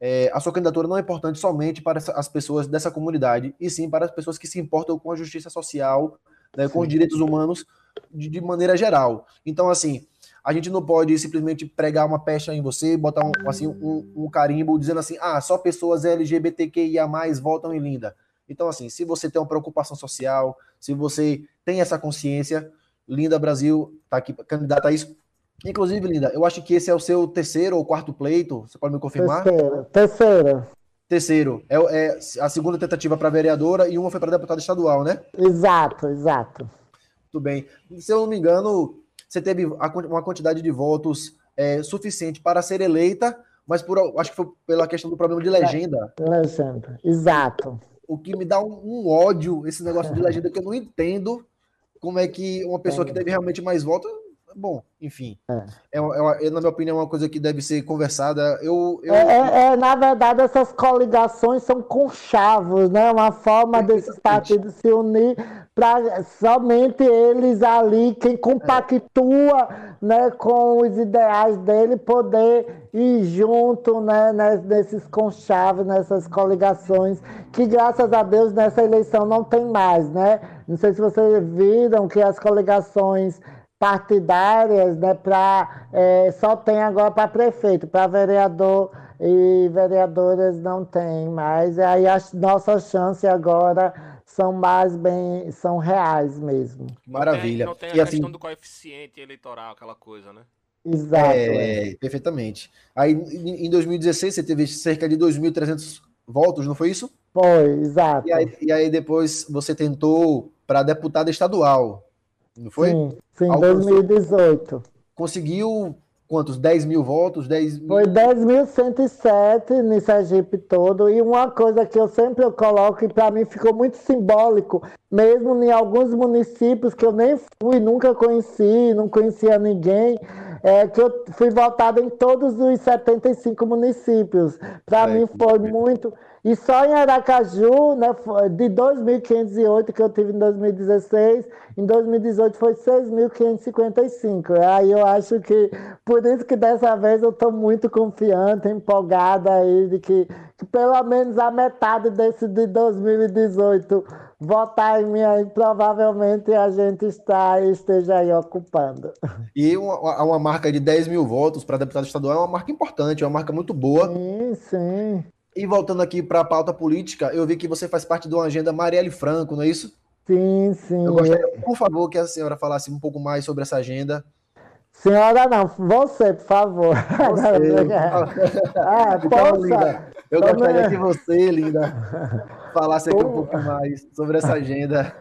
é, a sua candidatura não é importante somente para as pessoas dessa comunidade, e sim para as pessoas que se importam com a justiça social, né, com os direitos humanos de, de, maneira geral. Então, assim, a gente não pode simplesmente pregar uma pecha em você, botar um, assim, um, um carimbo dizendo assim, ah, só pessoas LGBTQIA+, votam em Linda. Então, assim, se você tem uma preocupação social, se você tem essa consciência, Linda Brasil está aqui candidata a isso. Inclusive, Linda, eu acho que esse é o seu terceiro ou quarto pleito. Você pode me confirmar? Terceiro. Terceiro. Terceiro. É, é a segunda tentativa para vereadora e uma foi para deputada estadual, né? Exato, exato. Muito bem. Se eu não me engano, você teve uma quantidade de votos é, suficiente para ser eleita, mas por, acho que foi pela questão do problema de legenda. Legenda, exato. O que me dá um, um ódio, esse negócio de legenda, que eu não entendo como é que uma pessoa que teve realmente mais votos bom, enfim. É. É, é, na minha opinião, é uma coisa que deve ser conversada. Eu, eu... É, é, é na verdade, essas coligações são conchavos, né? Uma forma desses partidos se unir para somente eles ali, quem compactua né, com os ideais dele, poder ir junto né, nesses conchavos, nessas coligações, que graças a Deus nessa eleição não tem mais, né? Não sei se vocês viram que as coligações partidárias, né, para é, só tem agora para prefeito, para vereador e vereadoras não tem mais. Aí as nossas chances agora são mais bem, são reais mesmo. Maravilha. Não tem, não tem a e assim questão assim, do coeficiente eleitoral, aquela coisa, né? Exato. É, é. perfeitamente. Aí em 2016 você teve cerca de 2.300 votos, não foi isso? Foi, exato. E aí, e aí depois você tentou para deputado estadual não foi? Sim, sim, em 2018. Conseguiu quantos? 10 mil votos? 10 mil... Foi 10.107 no Sergipe todo. E uma coisa que eu sempre coloco, e para mim ficou muito simbólico, mesmo em alguns municípios que eu nem fui, nunca conheci, não conhecia ninguém, é que eu fui votado em todos os 75 municípios. Para é, mim foi muito. E só em Aracaju, né, de 2.508 que eu tive em 2016, em 2018 foi 6.555. Aí eu acho que, por isso que dessa vez eu estou muito confiante, empolgada aí, de que, que pelo menos a metade desse de 2018 votar em mim aí, provavelmente a gente está, esteja aí ocupando. E uma, uma marca de 10 mil votos para deputado estadual é uma marca importante, é uma marca muito boa. Sim, sim. E voltando aqui para a pauta política, eu vi que você faz parte de uma agenda Marielle Franco, não é isso? Sim, sim. Eu gostaria, por favor, que a senhora falasse um pouco mais sobre essa agenda. Senhora não, você, por favor. Você. ah, então, linda, eu Também... gostaria que você, linda, falasse aqui um pouco mais sobre essa agenda.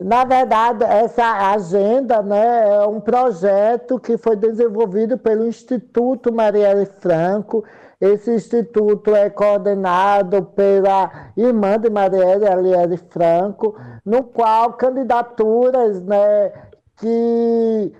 Na verdade, essa agenda né, é um projeto que foi desenvolvido pelo Instituto Marielle Franco, esse instituto é coordenado pela irmã de Marielle, Aliere Franco, no qual candidaturas né, que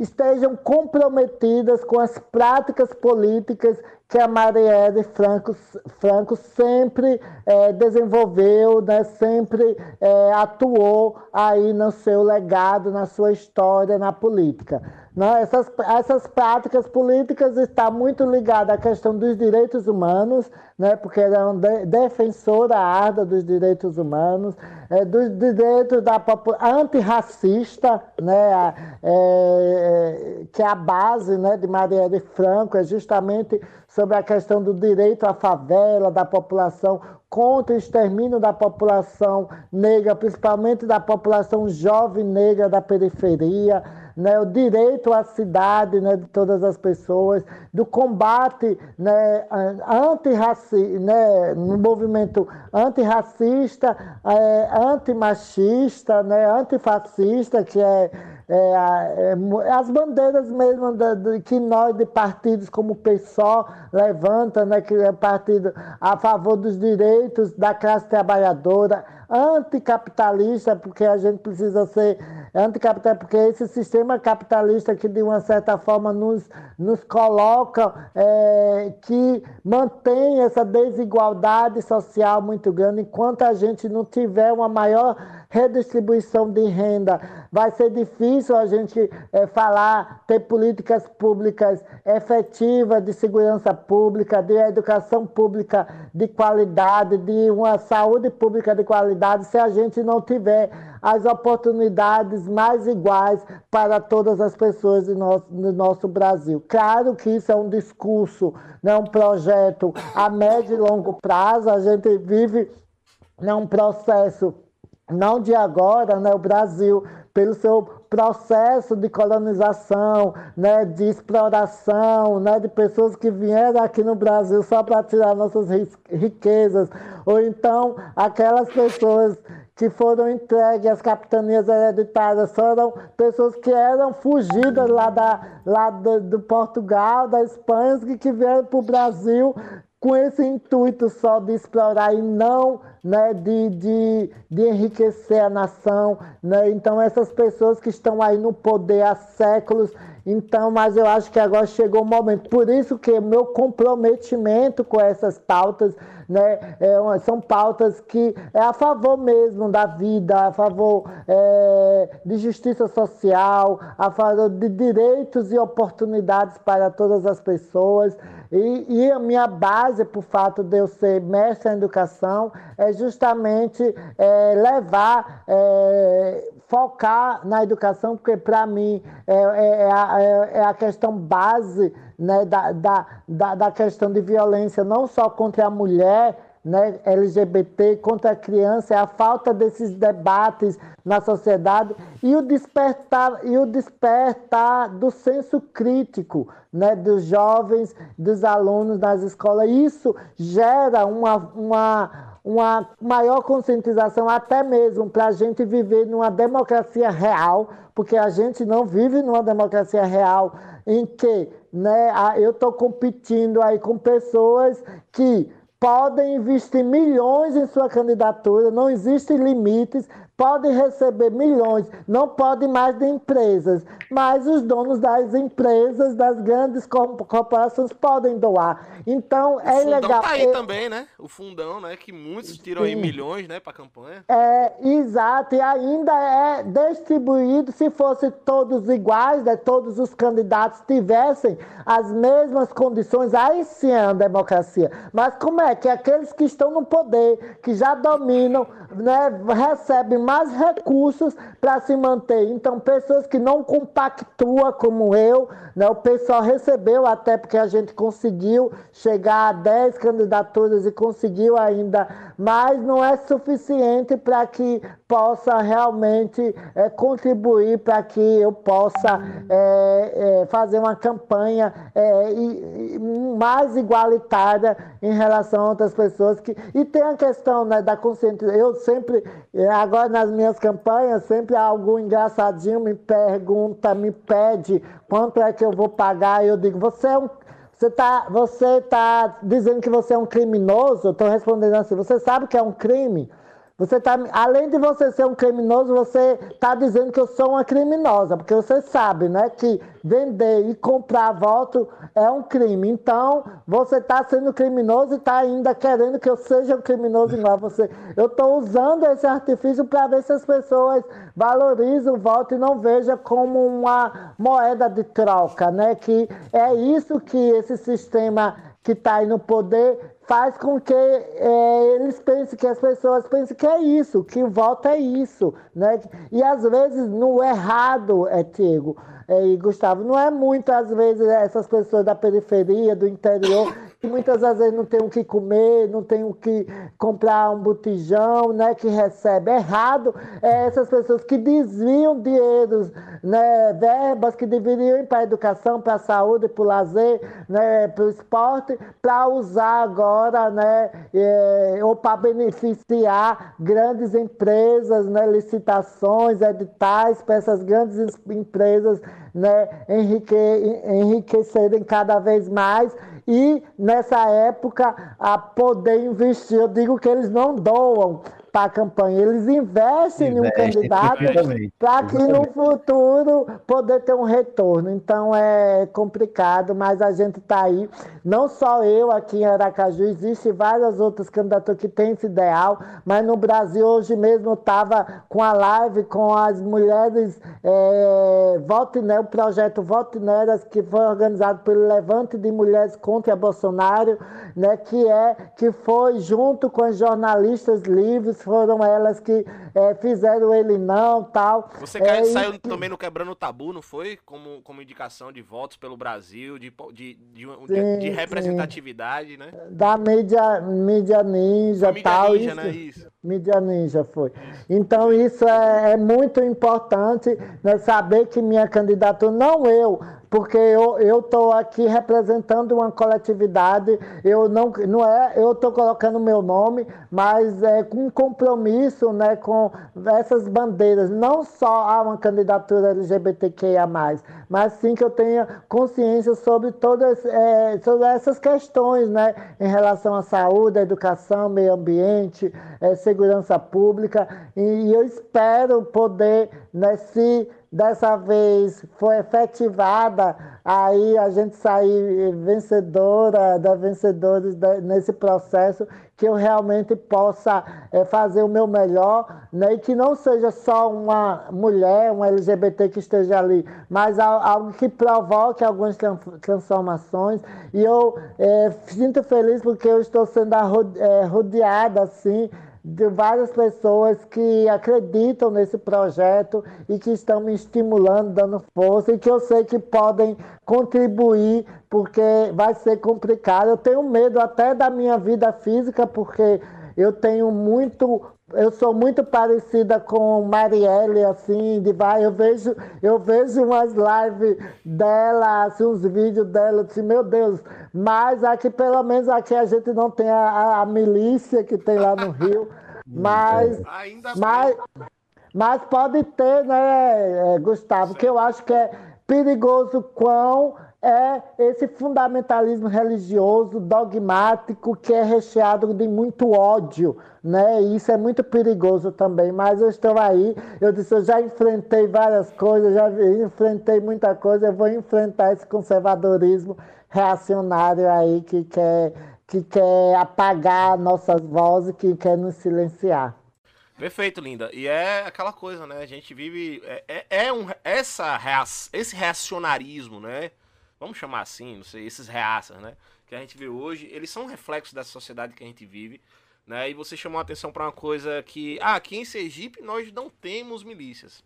estejam comprometidas com as práticas políticas que a Marielle Franco, Franco sempre é, desenvolveu, né, sempre é, atuou aí no seu legado, na sua história, na política. Né? Essas, essas práticas políticas estão muito ligadas à questão dos direitos humanos, né? porque ela é uma defensora árdua dos direitos humanos, é, dos direitos da antirracista, né? É, que é a base né, de Marielle Franco, é justamente sobre a questão do direito à favela, da população, contra o extermínio da população negra, principalmente da população jovem negra da periferia né, o direito à cidade né, de todas as pessoas, do combate né, antirracista, né, no movimento antirracista, é, antimachista, né, antifascista, que é, é, é, as bandeiras mesmo de, que nós de partidos como o PSOL levanta, né, que é partido a favor dos direitos da classe trabalhadora, anticapitalista, porque a gente precisa ser anticapitalista, porque esse sistema capitalista que de uma certa forma nos, nos coloca, é, que mantém essa desigualdade social muito grande, enquanto a gente não tiver uma maior redistribuição de renda, vai ser difícil a gente é, falar, ter políticas públicas efetivas de segurança pública, de educação pública de qualidade, de uma saúde pública de qualidade, se a gente não tiver as oportunidades mais iguais para todas as pessoas do nosso, do nosso Brasil. Claro que isso é um discurso, não é um projeto a médio e longo prazo, a gente vive num processo não de agora, né? O Brasil pelo seu processo de colonização, né, de exploração, né, de pessoas que vieram aqui no Brasil só para tirar nossas riquezas, ou então aquelas pessoas que foram entregues às capitanias hereditárias foram pessoas que eram fugidas lá, da, lá do, do Portugal, da Espanha, que, que vieram para o Brasil com esse intuito só de explorar e não né, de, de, de enriquecer a nação. Né? Então, essas pessoas que estão aí no poder há séculos então, mas eu acho que agora chegou o momento. Por isso que meu comprometimento com essas pautas, né, é, são pautas que é a favor mesmo da vida, a favor é, de justiça social, a favor de direitos e oportunidades para todas as pessoas. E, e, a minha base, por fato de eu ser mestre em educação, é justamente é, levar, é, focar na educação, porque para mim é, é, é, a, é, é, a, questão base né, da, da, da, da questão de violência, não só contra a mulher, né, LGBT contra a criança, é a falta desses debates na sociedade e o despertar, e o despertar do senso crítico né, dos jovens, dos alunos nas escolas. Isso gera uma, uma, uma maior conscientização, até mesmo para a gente viver numa democracia real, porque a gente não vive numa democracia real em que né, eu estou competindo aí com pessoas que podem investir milhões em sua candidatura, não existem limites, podem receber milhões, não podem mais de empresas, mas os donos das empresas, das grandes corporações podem doar. Então o é legal. Tá aí também, né? O fundão, né? Que muitos tiram Sim. aí milhões, né, para campanha. É, exato, e ainda é distribuído se fosse todos iguais, né? Todos os candidatos tivessem as mesmas condições, aí sim é uma democracia. Mas como é que aqueles que estão no poder, que já dominam, né, recebem mais recursos para se manter. Então, pessoas que não compactuam como eu, né, o pessoal recebeu, até porque a gente conseguiu chegar a 10 candidaturas e conseguiu ainda, mas não é suficiente para que possa realmente é, contribuir para que eu possa é, é, fazer uma campanha e, e mais igualitária em relação a outras pessoas. Que, e tem a questão né, da consciência. Eu sempre, agora nas minhas campanhas, sempre algum engraçadinho me pergunta, me pede quanto é que eu vou pagar. Eu digo, você é um você está você tá dizendo que você é um criminoso? Estou respondendo assim, você sabe que é um crime? Você tá, além de você ser um criminoso, você está dizendo que eu sou uma criminosa, porque você sabe, né, que vender e comprar voto é um crime. Então, você está sendo criminoso e está ainda querendo que eu seja um criminoso igual a você. Eu estou usando esse artifício para ver se as pessoas valorizam o voto e não vejam como uma moeda de troca, né? Que é isso que esse sistema que está aí no poder faz com que é, eles pensem que as pessoas pensem que é isso, que voto é isso, né? E às vezes no errado, é Tiago é, e Gustavo, não é muito às vezes essas pessoas da periferia, do interior que muitas vezes não tem o que comer, não tem o que comprar um botijão, né, que recebe errado, é essas pessoas que desviam dinheiros, né, verbas que deveriam ir para a educação, para a saúde, para o lazer, né, para o esporte, para usar agora, né, é, ou para beneficiar grandes empresas, né, licitações, editais para essas grandes empresas né, enrique, enriquecerem cada vez mais e nessa época a poder investir. Eu digo que eles não doam, para a campanha. Eles investem em um candidato para que no futuro poder ter um retorno. Então é complicado, mas a gente está aí. Não só eu aqui em Aracaju, existem várias outras candidaturas que têm esse ideal, mas no Brasil hoje mesmo estava com a live com as mulheres é, Vote né, o projeto Vote Neras, que foi organizado pelo Levante de Mulheres contra Bolsonaro, né, que é que foi junto com as jornalistas livres foram elas que é, fizeram ele não, tal. Você é, saiu e... também no Quebrando o Tabu, não foi? Como, como indicação de votos pelo Brasil, de, de, de, sim, de representatividade, sim. né? Da mídia, mídia ninja, mídia tal. Ninja, isso, né? Isso. Mídia ninja foi. Então isso é, é muito importante né, saber que minha candidatura, não eu, porque eu estou aqui representando uma coletividade, eu não, não é, eu estou colocando meu nome, mas é com compromisso né, com essas bandeiras, não só há uma candidatura LGBTQIA, mas sim que eu tenha consciência sobre todas é, sobre essas questões né, em relação à saúde, à educação, meio ambiente, é, segurança pública, e, e eu espero poder, né, se dessa vez foi efetivada, aí a gente sair vencedora, da vencedores nesse processo, que eu realmente possa é, fazer o meu melhor, né? e que não seja só uma mulher, um LGBT que esteja ali, mas algo que provoque algumas transformações. E eu é, sinto feliz porque eu estou sendo é, rodeada assim de várias pessoas que acreditam nesse projeto e que estão me estimulando, dando força e que eu sei que podem contribuir, porque vai ser complicado. Eu tenho medo até da minha vida física, porque eu tenho muito eu sou muito parecida com Marielle, assim, de vai, eu vejo, eu vejo umas lives dela, assim, uns vídeos dela, assim, meu Deus, mas aqui pelo menos aqui a gente não tem a, a milícia que tem lá no Rio, mas, mas, mas pode ter, né, Gustavo, que eu acho que é perigoso quão é esse fundamentalismo religioso dogmático que é recheado de muito ódio, né? E isso é muito perigoso também. Mas eu estou aí, eu disse, eu já enfrentei várias coisas, já enfrentei muita coisa, eu vou enfrentar esse conservadorismo reacionário aí que quer, que quer apagar nossas vozes, que quer nos silenciar. Perfeito, linda. E é aquela coisa, né? A gente vive. É, é, é um, essa, esse reacionarismo, né? Vamos chamar assim, não sei, esses reaças, né? Que a gente vê hoje, eles são um reflexo dessa sociedade que a gente vive, né? E você chamou a atenção para uma coisa que, ah, aqui em Sergipe nós não temos milícias.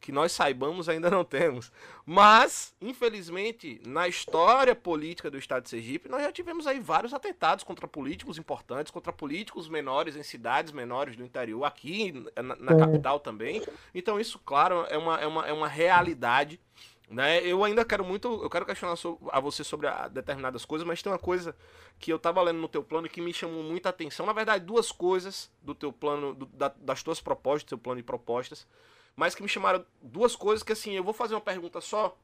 Que nós saibamos ainda não temos. Mas, infelizmente, na história política do estado de Sergipe, nós já tivemos aí vários atentados contra políticos importantes, contra políticos menores em cidades menores do interior, aqui na, na capital também. Então, isso, claro, é uma, é uma, é uma realidade né? Eu ainda quero muito, eu quero questionar a você sobre a, determinadas coisas, mas tem uma coisa que eu tava lendo no teu plano que me chamou muita atenção. Na verdade, duas coisas do teu plano, do, da, das tuas propostas, do teu plano de propostas, mas que me chamaram duas coisas que assim, eu vou fazer uma pergunta só,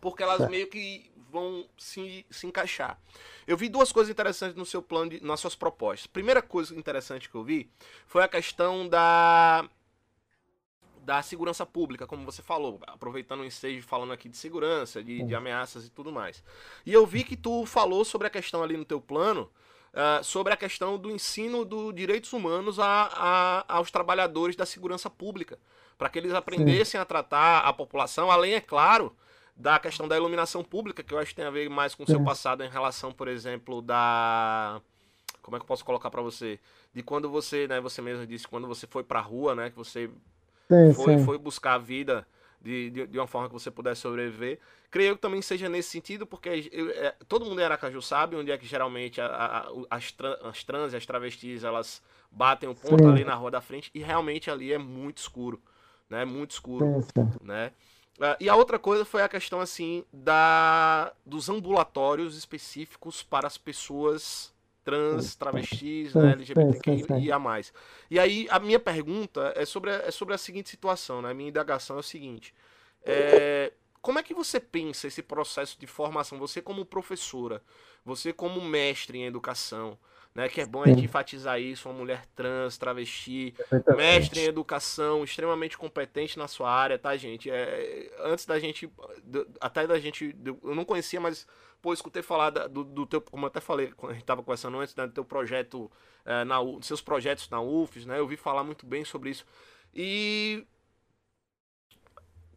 porque elas meio que vão se, se encaixar. Eu vi duas coisas interessantes no seu plano, de, nas suas propostas. Primeira coisa interessante que eu vi foi a questão da da segurança pública, como você falou, aproveitando o stage falando aqui de segurança, de, de, ameaças e tudo mais. E eu vi que tu falou sobre a questão ali no teu plano, uh, sobre a questão do ensino dos direitos humanos a, a, aos trabalhadores da segurança pública, para que eles aprendessem Sim. a tratar a população, além, é claro, da questão da iluminação pública, que eu acho que tem a ver mais com o seu passado em relação, por exemplo, da como é que eu posso colocar para você? De quando você, né, você mesmo disse, quando você foi para a rua, né, que você Sim, foi, sim. foi buscar a vida de, de, de, uma forma que você pudesse sobreviver. Creio que também seja nesse sentido, porque eu, é, todo mundo em Aracaju sabe onde é que geralmente a, a, as, tran, as trans e as travestis elas batem o ponto sim. ali na rua da frente e realmente ali é muito escuro, né? Muito escuro, né? Uh, e a outra coisa foi a questão assim da dos ambulatórios específicos para as pessoas trans, travestis, né, LGBTQI e a mais. E aí a minha pergunta é sobre a, é sobre a seguinte situação, né? A minha indagação é o seguinte: é, como é que você pensa esse processo de formação? Você como professora, você como mestre em educação, né? Que é bom a gente enfatizar isso, uma mulher trans, travesti, mestre em educação, extremamente competente na sua área, tá, gente? É, antes da gente, até da gente, eu não conhecia, mas pô, escutei falar do, do, teu, como eu até falei, quando a gente estava conversando antes, né, do teu projeto, é, na, seus projetos na UFES, né? Eu ouvi falar muito bem sobre isso. E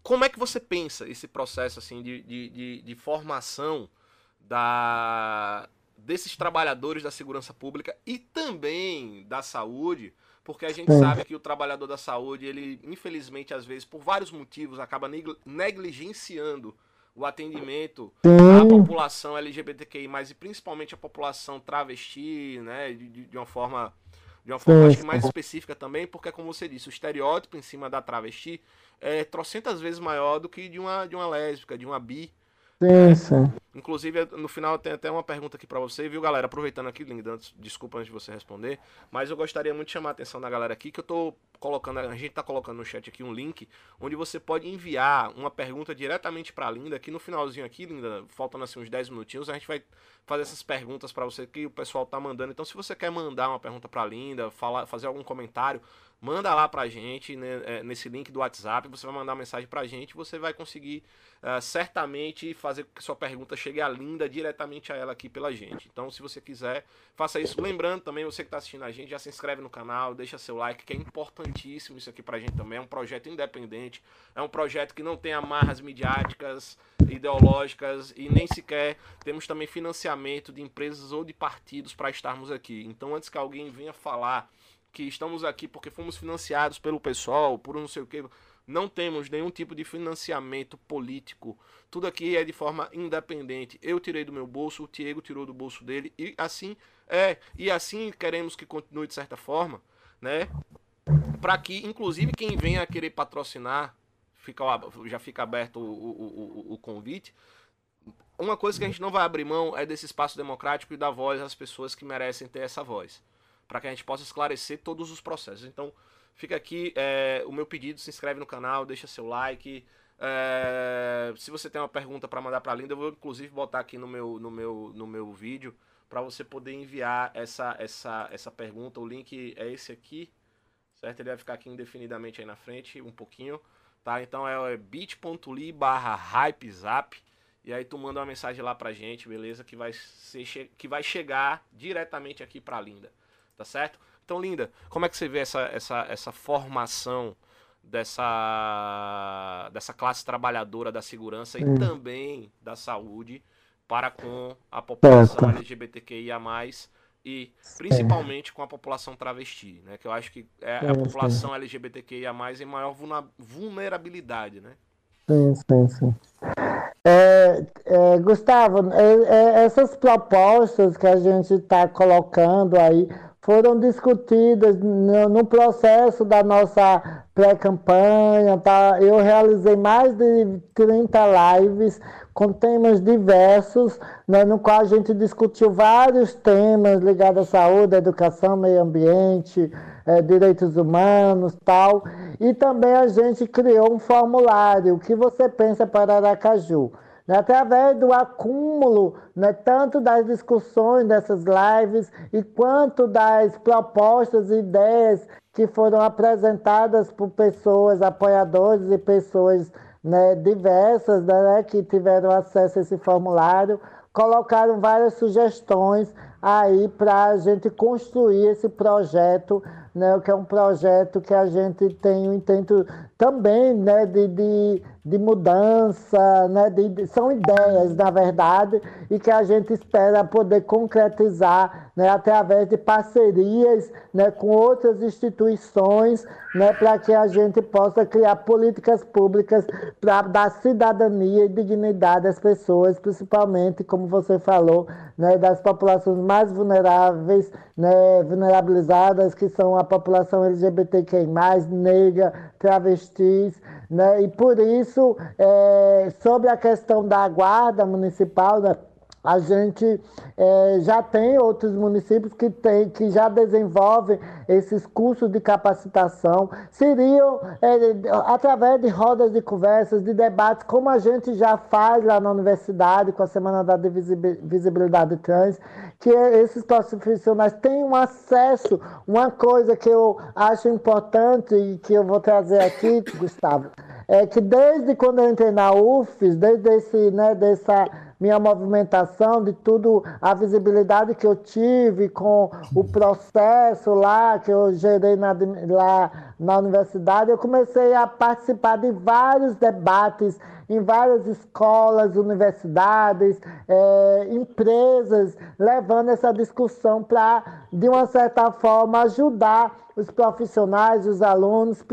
como é que você pensa esse processo assim de, de, de, de formação da, desses trabalhadores da segurança pública e também da saúde porque a gente sabe que o trabalhador da saúde, ele, infelizmente, às vezes, por vários motivos, acaba negligenciando o atendimento à população LGBTQI, e principalmente a população travesti, né, de, de uma forma de uma forma acho, mais específica também, porque como você disse, o estereótipo em cima da travesti é trocentas vezes maior do que de uma de uma lésbica, de uma bi, Sim, sim. Inclusive, no final tem até uma pergunta aqui para você, viu, galera? Aproveitando aqui, Linda, desculpa antes de você responder, mas eu gostaria muito de chamar a atenção da galera aqui que eu tô colocando, a gente tá colocando no chat aqui um link onde você pode enviar uma pergunta diretamente para Linda, aqui no finalzinho aqui, Linda, faltando assim uns 10 minutinhos, a gente vai fazer essas perguntas para você que o pessoal tá mandando. Então, se você quer mandar uma pergunta para Linda, falar, fazer algum comentário, manda lá pra gente, né, é, nesse link do WhatsApp, você vai mandar uma mensagem pra gente, você vai conseguir uh, certamente fazer com que sua pergunta chegue a Linda diretamente a ela aqui pela gente. Então, se você quiser, faça isso. Lembrando também, você que está assistindo a gente, já se inscreve no canal, deixa seu like, que é importantíssimo isso aqui pra gente também. É um projeto independente, é um projeto que não tem amarras midiáticas, ideológicas e nem sequer temos também financiamento de empresas ou de partidos para estarmos aqui. Então, antes que alguém venha falar que estamos aqui porque fomos financiados pelo pessoal, por não sei o que. Não temos nenhum tipo de financiamento político. Tudo aqui é de forma independente. Eu tirei do meu bolso, o Diego tirou do bolso dele e assim é. E assim queremos que continue de certa forma, né? Para que, inclusive, quem venha a querer patrocinar, fica, já fica aberto o, o, o, o convite. Uma coisa que a gente não vai abrir mão é desse espaço democrático e dar voz às pessoas que merecem ter essa voz para que a gente possa esclarecer todos os processos. Então, fica aqui é, o meu pedido, se inscreve no canal, deixa seu like. É, se você tem uma pergunta para mandar para a Linda, eu vou inclusive botar aqui no meu, no meu, no meu vídeo para você poder enviar essa, essa, essa pergunta. O link é esse aqui, certo? Ele vai ficar aqui indefinidamente aí na frente, um pouquinho, tá? Então é, é bit.ly barra hypezap. E aí tu manda uma mensagem lá pra gente, beleza? Que vai, ser, que vai chegar diretamente aqui pra Linda tá certo? Então, Linda, como é que você vê essa, essa, essa formação dessa, dessa classe trabalhadora da segurança e também da saúde para com a população LGBTQIA+, e principalmente com a população travesti, né? Que eu acho que é a população LGBTQIA+, em maior vulnerabilidade, né? Sim, sim, sim. É, é, Gustavo, é, é essas propostas que a gente está colocando aí foram discutidas no, no processo da nossa pré-campanha. Tá? Eu realizei mais de 30 lives com temas diversos, né, no qual a gente discutiu vários temas ligados à saúde, à educação, meio ambiente, é, direitos humanos, tal. E também a gente criou um formulário, o que você pensa para Aracaju? Né, através do acúmulo né, tanto das discussões dessas lives e quanto das propostas e ideias que foram apresentadas por pessoas, apoiadores e pessoas né, diversas né, que tiveram acesso a esse formulário, colocaram várias sugestões aí para a gente construir esse projeto, né, que é um projeto que a gente tem o intento também né, de, de de mudança, né? De, são ideias, na verdade, e que a gente espera poder concretizar né? através de parcerias né? com outras instituições, né? para que a gente possa criar políticas públicas para dar cidadania e dignidade às pessoas, principalmente, como você falou, né? das populações mais vulneráveis, né? vulnerabilizadas, que são a população LGBTQI, negra, travestis, né? e por isso, é, sobre a questão da guarda municipal, né? A gente é, já tem outros municípios que, tem, que já desenvolvem esses cursos de capacitação. Seriam é, através de rodas de conversas, de debates, como a gente já faz lá na universidade com a Semana da Visibilidade Trans, que esses profissionais tenham acesso. Uma coisa que eu acho importante e que eu vou trazer aqui, Gustavo, é que desde quando eu entrei na UFES, desde esse, né, dessa minha movimentação, de tudo, a visibilidade que eu tive com o processo lá, que eu gerei na, lá na universidade, eu comecei a participar de vários debates em várias escolas, universidades, é, empresas, levando essa discussão para, de uma certa forma, ajudar os profissionais, os alunos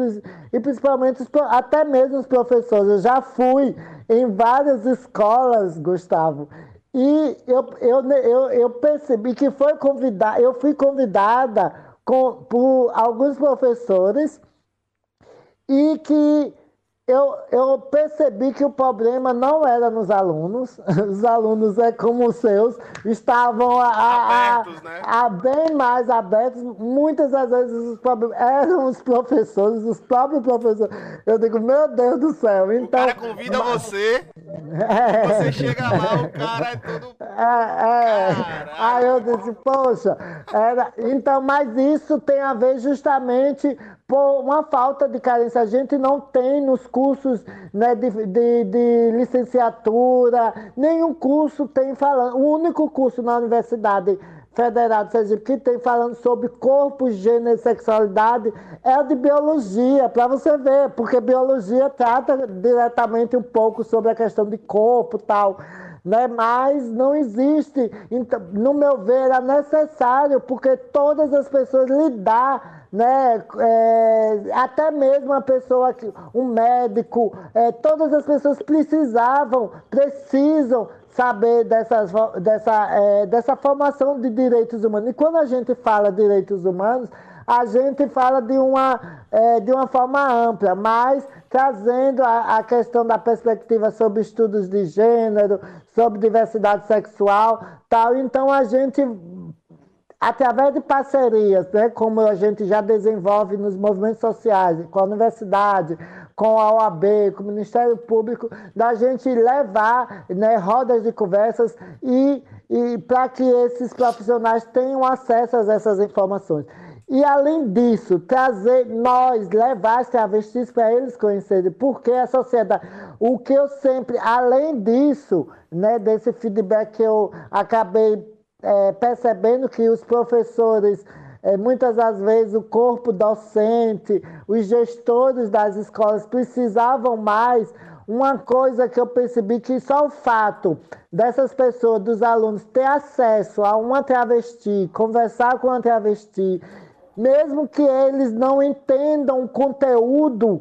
e principalmente os, até mesmo os professores. Eu já fui em várias escolas, Gustavo, e eu, eu, eu, eu percebi que foi convidada, eu fui convidada com, por alguns professores e que eu, eu percebi que o problema não era nos alunos, os alunos é como os seus, estavam a, a, abertos, né? a, bem mais abertos. Muitas das vezes os problemas eram os professores, os próprios professores. Eu digo, meu Deus do céu. Então, o cara convida mas... você, é... você chega lá, o cara é todo. É, é. Aí eu disse, poxa, era... então, mas isso tem a ver justamente por uma falta de carência. A gente não tem nos cursos né, de, de, de, licenciatura, nenhum curso tem falando. O único curso na Universidade Federal de Sergipe que tem falando sobre corpo, gênero e sexualidade é de biologia, para você ver, porque biologia trata diretamente um pouco sobre a questão de corpo tal. Né? Mas não existe, então, no meu ver, é necessário, porque todas as pessoas lidar né? É, até mesmo a pessoa, um médico, é, todas as pessoas precisavam, precisam saber dessas, dessa, é, dessa formação de direitos humanos. E quando a gente fala direitos humanos, a gente fala de uma, é, de uma forma ampla, mas trazendo a, a, questão da perspectiva sobre estudos de gênero, sobre diversidade sexual, tal. Então a gente através de parcerias, né, como a gente já desenvolve nos movimentos sociais, com a universidade, com a OAB, com o Ministério Público, da gente levar né, rodas de conversas e, e para que esses profissionais tenham acesso a essas informações. E além disso, trazer nós, levar as travestis para eles conhecerem, porque a sociedade. O que eu sempre, além disso, né, desse feedback que eu acabei é, percebendo que os professores, é, muitas das vezes o corpo docente, os gestores das escolas precisavam mais. Uma coisa que eu percebi que só o fato dessas pessoas, dos alunos, ter acesso a uma travesti, conversar com uma travesti, mesmo que eles não entendam o conteúdo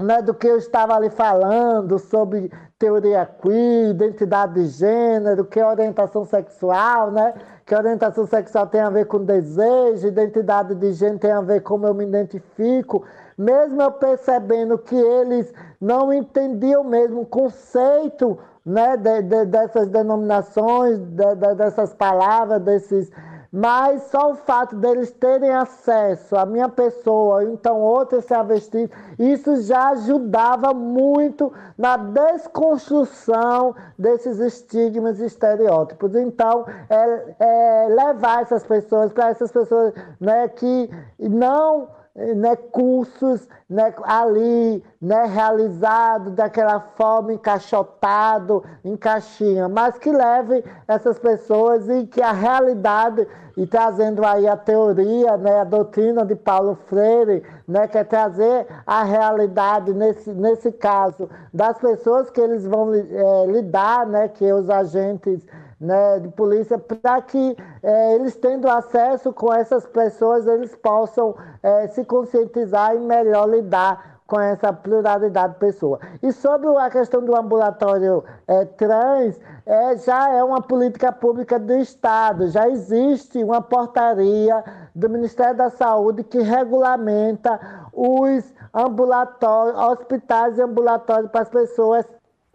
né, do que eu estava ali falando sobre teoria queer, identidade de gênero, que é orientação sexual, né? Que orientação sexual tem a ver com desejo, identidade de gênero tem a ver com como eu me identifico. Mesmo eu percebendo que eles não entendiam mesmo o conceito né, de, de, dessas denominações, de, dessas palavras, desses mas só o fato deles terem acesso à minha pessoa, então outros se vestir, isso já ajudava muito na desconstrução desses estigmas e estereótipos. Então, é, é levar essas pessoas, para essas pessoas né, que não né, cursos né, ali né, realizados daquela forma encaixotado, em caixinha, mas que leve essas pessoas e que a realidade, e trazendo aí a teoria, né, a doutrina de Paulo Freire, né, que é trazer a realidade, nesse, nesse caso, das pessoas que eles vão é, lidar, né, que os agentes né, de polícia para que é, eles tendo acesso com essas pessoas eles possam é, se conscientizar e melhor lidar com essa pluralidade de pessoas. E sobre a questão do ambulatório é, trans, é, já é uma política pública do Estado, já existe uma portaria do Ministério da Saúde que regulamenta os ambulatórios, hospitais e ambulatórios para as pessoas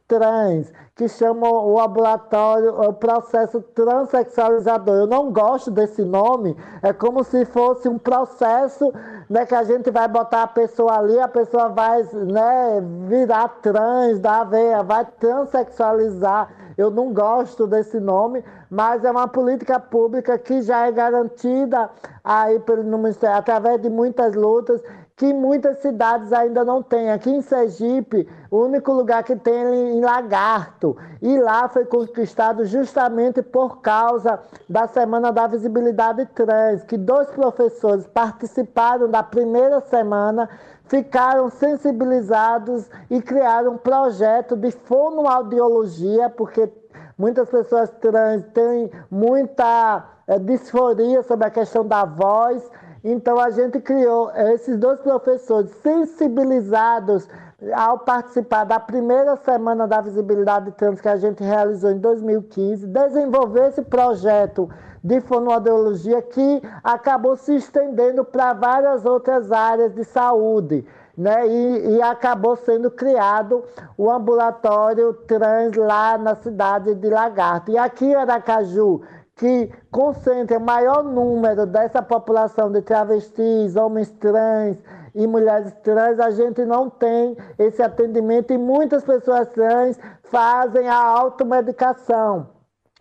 trans, que chamam o ambulatório, o processo transexualizador. Eu não gosto desse nome, é como se fosse um processo né, que a gente vai botar a pessoa ali, a pessoa vai né, virar trans, da veia, vai transexualizar. Eu não gosto desse nome, mas é uma política pública que já é garantida aí pelo Ministério, através de muitas lutas que muitas cidades ainda não têm. Aqui em Sergipe, o único lugar que tem é em Lagarto. E lá foi conquistado justamente por causa da Semana da Visibilidade Trans, que dois professores participaram da primeira semana, ficaram sensibilizados e criaram um projeto de fonoaudiologia, porque muitas pessoas trans têm muita é, disforia sobre a questão da voz então a gente criou esses dois professores sensibilizados ao participar da primeira semana da visibilidade trans que a gente realizou em 2015, desenvolver esse projeto de fonoaudiologia que acabou se estendendo para várias outras áreas de saúde. Né? E, e, acabou sendo criado o ambulatório trans lá na cidade de Lagarto. E aqui em Aracaju, que concentra o maior número dessa população de travestis, homens trans e mulheres trans, a gente não tem esse atendimento e muitas pessoas trans fazem a automedicação.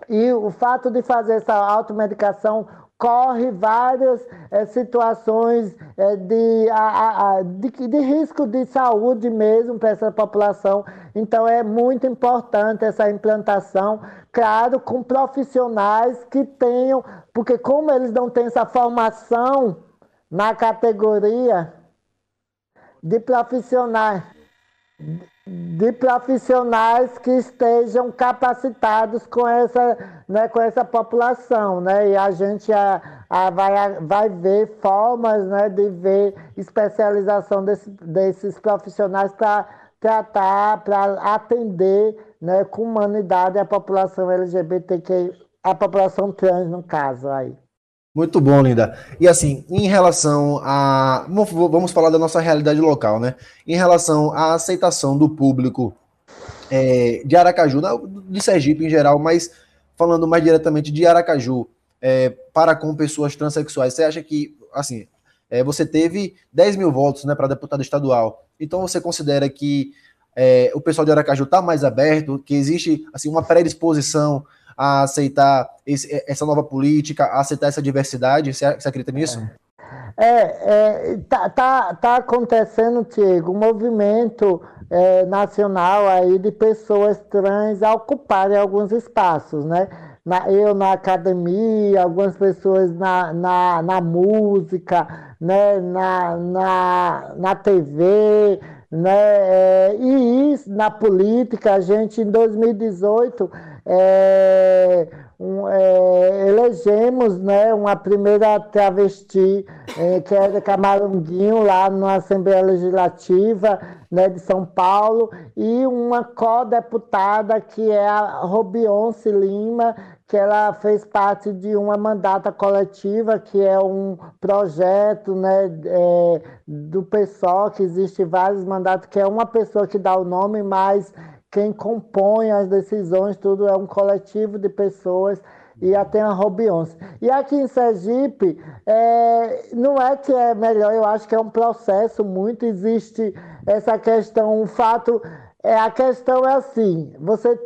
E o fato de fazer essa automedicação corre várias é, situações é, de, a, a, de, de, risco de saúde mesmo para essa população. Então é muito importante essa implantação, claro, com profissionais que tenham, porque como eles não têm essa formação na categoria de profissionais de profissionais que estejam capacitados com essa, né, com essa população, né? E a gente a, a, vai, vai ver formas né, de ver especialização desse, desses profissionais para tratar, para atender né, com humanidade a população LGBTQ, a população trans, no caso aí. Muito bom, Linda. E assim, em relação a. Vamos falar da nossa realidade local, né? Em relação à aceitação do público é, de Aracaju, de Sergipe em geral, mas falando mais diretamente de Aracaju, é, para com pessoas transexuais, você acha que, assim, é, você teve 10 mil votos né, para deputado estadual, então você considera que é, o pessoal de Aracaju está mais aberto, que existe assim, uma predisposição a aceitar esse, essa nova política, a aceitar essa diversidade? Você, você acredita nisso? É, é tá, tá, tá acontecendo, Tiago, um movimento é, nacional aí de pessoas trans a ocuparem alguns espaços, né? Na, eu na academia, algumas pessoas na, na, na música, né? na, na, na TV, né? É, e na política, a gente em 2018 é, um, é, elegemos né, uma primeira travesti, é, que era Camarunguinho, lá na Assembleia Legislativa né, de São Paulo, e uma co-deputada que é a Robionce Lima, que ela fez parte de uma mandata coletiva, que é um projeto né, é, do PSOL, que existe vários mandatos, que é uma pessoa que dá o nome, mas quem compõe as decisões, tudo é um coletivo de pessoas e até a Robionce. E aqui em Sergipe, é, não é que é melhor, eu acho que é um processo muito, existe essa questão, o fato, é, a questão é assim, você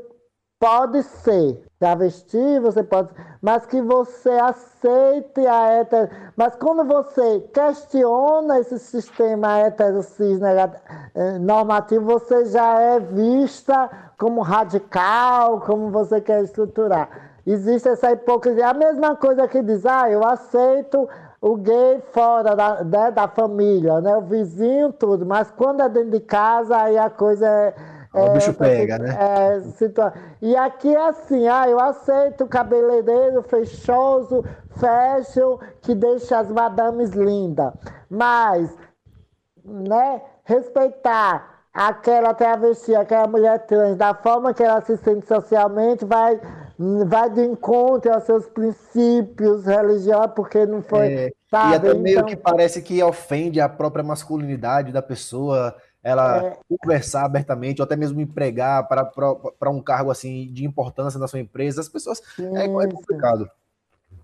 pode ser travesti, você pode, mas que você aceite a hétero, mas quando você questiona esse sistema hétero cis eh, normativo, você já é vista como radical, como você quer estruturar. Existe essa hipocrisia, a mesma coisa que diz, ah, eu aceito o gay fora da, né, da família, né, o vizinho, tudo, mas quando é dentro de casa, aí a coisa é o é, bicho pega, né? É, situa... E aqui é assim, ah, eu aceito cabeleireiro fechoso, fashion, que deixa as madames lindas. Mas, né, respeitar aquela travesti, aquela mulher trans, da forma que ela se sente socialmente, vai, vai de encontro aos seus princípios religiosos, porque não foi. É, sabe? E até meio então... que parece que ofende a própria masculinidade da pessoa ela é... conversar abertamente, ou até mesmo empregar para um cargo assim de importância na sua empresa, as pessoas sim, é, é complicado.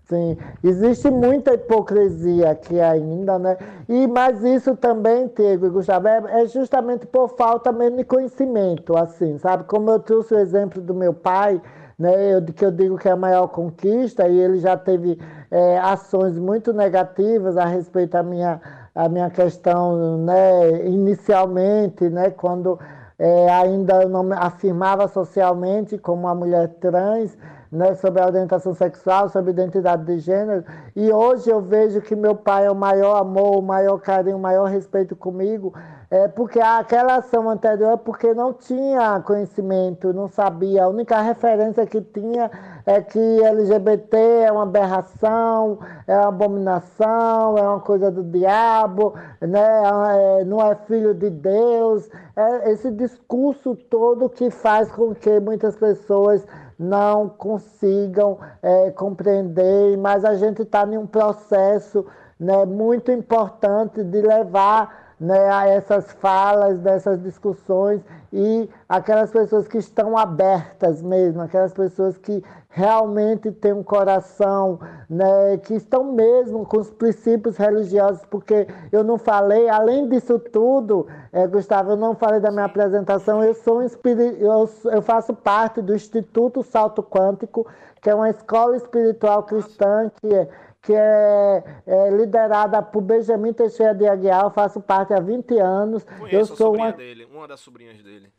Sim, existe muita hipocrisia aqui ainda, né? E, mas isso também, Tego e Gustavo, é, é, justamente por falta mesmo de conhecimento, assim, sabe? Como eu trouxe o exemplo do meu pai, né? Eu, que eu digo que é a maior conquista, e ele já teve é, ações muito negativas a respeito da minha a minha questão, né, inicialmente, né, quando é, ainda não afirmava socialmente como uma mulher trans, né, sobre a orientação sexual, sobre identidade de gênero. E hoje eu vejo que meu pai é o maior amor, o maior carinho, o maior respeito comigo, é porque aquela ação anterior é porque não tinha conhecimento, não sabia. A única referência que tinha é que LGBT é uma aberração, é uma abominação, é uma coisa do diabo, né? É, não é filho de Deus. É esse discurso todo que faz com que muitas pessoas não consigam é, compreender, mas a gente está em um processo né, muito importante de levar né, a essas falas, dessas discussões e aquelas pessoas que estão abertas mesmo, aquelas pessoas que realmente têm um coração, né, que estão mesmo com os princípios religiosos, porque eu não falei, além disso tudo, é, Gustavo, eu não falei da minha apresentação, eu sou eu, eu faço parte do Instituto Salto Quântico, que é uma escola espiritual cristã que é que é, é, liderada por Benjamin Teixeira de Aguiar, eu faço parte há 20 anos. Conheço eu sou uma... dele, uma das sobrinhas dele.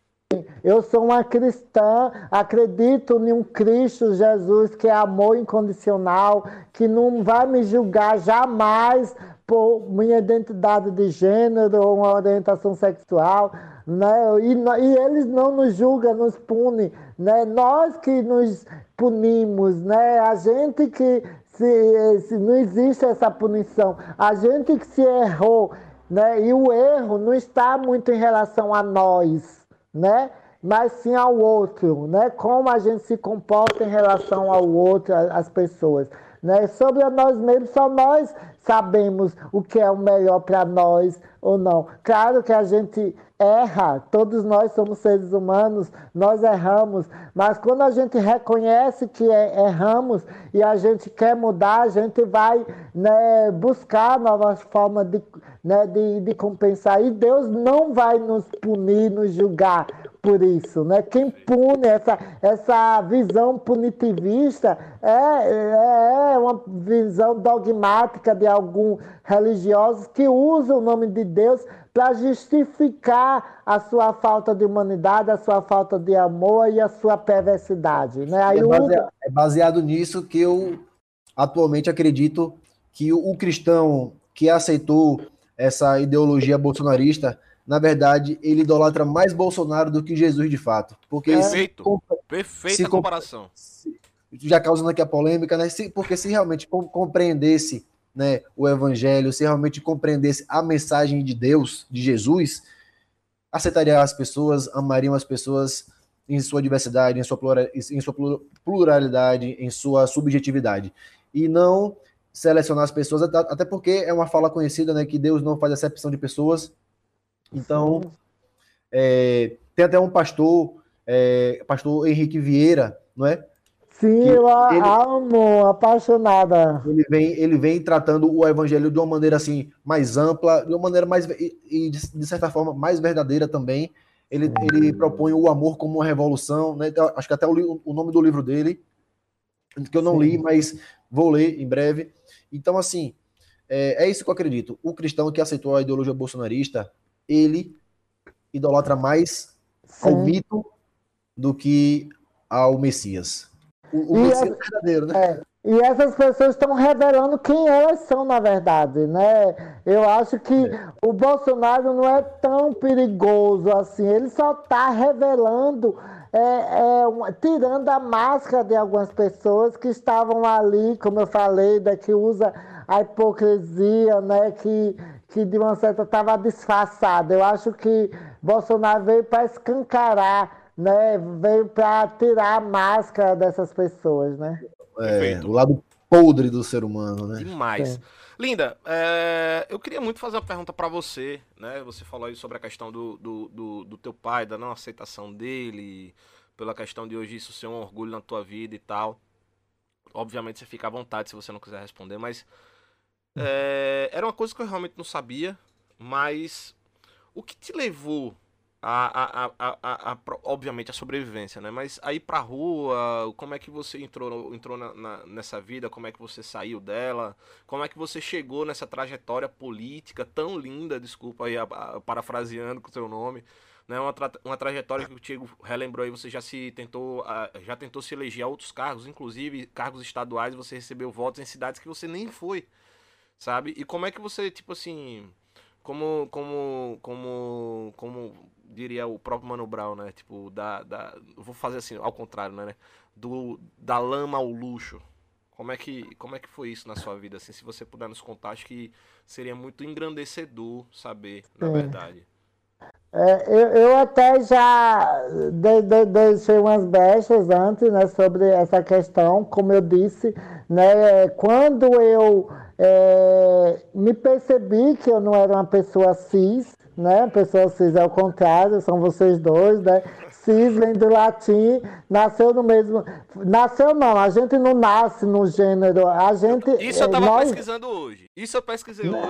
Eu sou uma cristã, acredito em um Cristo Jesus que é amor incondicional, que não vai me julgar jamais por minha identidade de gênero ou uma orientação sexual, né? E, e eles não nos julgam, nos punem, né? Nós que nos punimos, né? A gente que se, se não existe essa punição. A gente que se errou, né? E o erro não está muito em relação a nós, né? Mas sim ao outro, né? Como a gente se comporta em relação ao outro, às pessoas. Né? Sobre nós mesmos, só nós sabemos o que é o melhor para nós ou não. Claro que a gente erra, todos nós somos seres humanos, nós erramos, mas quando a gente reconhece que é, erramos e a gente quer mudar, a gente vai né, buscar novas formas de, né, de, de compensar. E Deus não vai nos punir, nos julgar por isso. Né? Quem pune essa, essa visão punitivista é, é, é uma visão dogmática de alguns religiosos que usam o nome de Deus para justificar a sua falta de humanidade, a sua falta de amor e a sua perversidade. Né? Aí é, baseado, é baseado nisso que eu atualmente acredito que o cristão que aceitou essa ideologia bolsonarista, na verdade, ele idolatra mais Bolsonaro do que Jesus de fato. Porque Perfeito. Se, Perfeita se, comparação. Se, já causando aqui a polêmica, né? Se, porque se realmente compreendesse né, o evangelho, se realmente compreendesse a mensagem de Deus, de Jesus, aceitaria as pessoas, amariam as pessoas em sua diversidade, em sua, plural, em sua pluralidade, em sua subjetividade. E não selecionar as pessoas, até porque é uma fala conhecida, né, que Deus não faz acepção de pessoas. Então, é, tem até um pastor, é, pastor Henrique Vieira, não é? Sim, eu ele, amo, apaixonada. Ele vem, ele vem tratando o evangelho de uma maneira assim mais ampla, de uma maneira mais e, de, de, certa forma mais verdadeira também. Ele, ele propõe o amor como uma revolução, né? Então, acho que até o, o, nome do livro dele, que eu não Sim. li, mas vou ler em breve. Então, assim, é, é isso que eu acredito. O cristão que aceitou a ideologia bolsonarista, ele idolatra mais Sim. ao mito do que ao Messias. O, o essa, verdadeiro, né? É, e essas pessoas estão revelando quem elas são, na verdade, né? Eu acho que é. o Bolsonaro não é tão perigoso assim. Ele só está revelando, é, é, uma, tirando a máscara de algumas pessoas que estavam ali, como eu falei, da que usa a hipocrisia, né? Que, que de uma certa estava disfarçada. Eu acho que Bolsonaro veio para escancarar né, veio para tirar a máscara dessas pessoas, né? É, o lado podre do ser humano, né? Demais. É. Linda, é, eu queria muito fazer uma pergunta para você, né? Você falou aí sobre a questão do, do, do, do, teu pai, da não aceitação dele, pela questão de hoje isso ser um orgulho na tua vida e tal. Obviamente você fica à vontade se você não quiser responder, mas é, era uma coisa que eu realmente não sabia, mas o que te levou a, a, a, a, obviamente a sobrevivência, né? Mas aí pra rua, como é que você entrou, entrou na, na, nessa vida? Como é que você saiu dela? Como é que você chegou nessa trajetória política tão linda? Desculpa aí, parafraseando com o seu nome. Né, uma, tra uma trajetória que o Tiago relembrou aí, você já se tentou, já tentou se eleger a outros cargos, inclusive cargos estaduais, você recebeu votos em cidades que você nem foi, sabe? E como é que você, tipo assim, como, como, como, como diria o próprio Mano Brown, né? Tipo, da, da, vou fazer assim, ao contrário, né? Do, da lama ao luxo. Como é que, como é que foi isso na sua vida? Assim, se você puder nos contar, acho que seria muito engrandecedor saber, na é. verdade. É, eu, eu, até já de, de, deixei umas brechas antes né, sobre essa questão, como eu disse, né, quando eu é, me percebi que eu não era uma pessoa cis, né? Pessoa cis é o contrário, são vocês dois, né? Cis vem do latim, nasceu no mesmo. Nasceu não, a gente não nasce no gênero. A gente. Isso eu tava nós... pesquisando hoje. Isso eu pesquisei hoje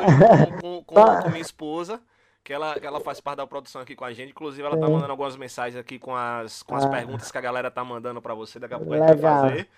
com, com, com, com minha esposa que ela, que ela faz parte da produção aqui com a gente. Inclusive, ela tá mandando algumas mensagens aqui com as, com as ah. perguntas que a galera tá mandando para você. Daqui a pouco Legal. a gente vai fazer.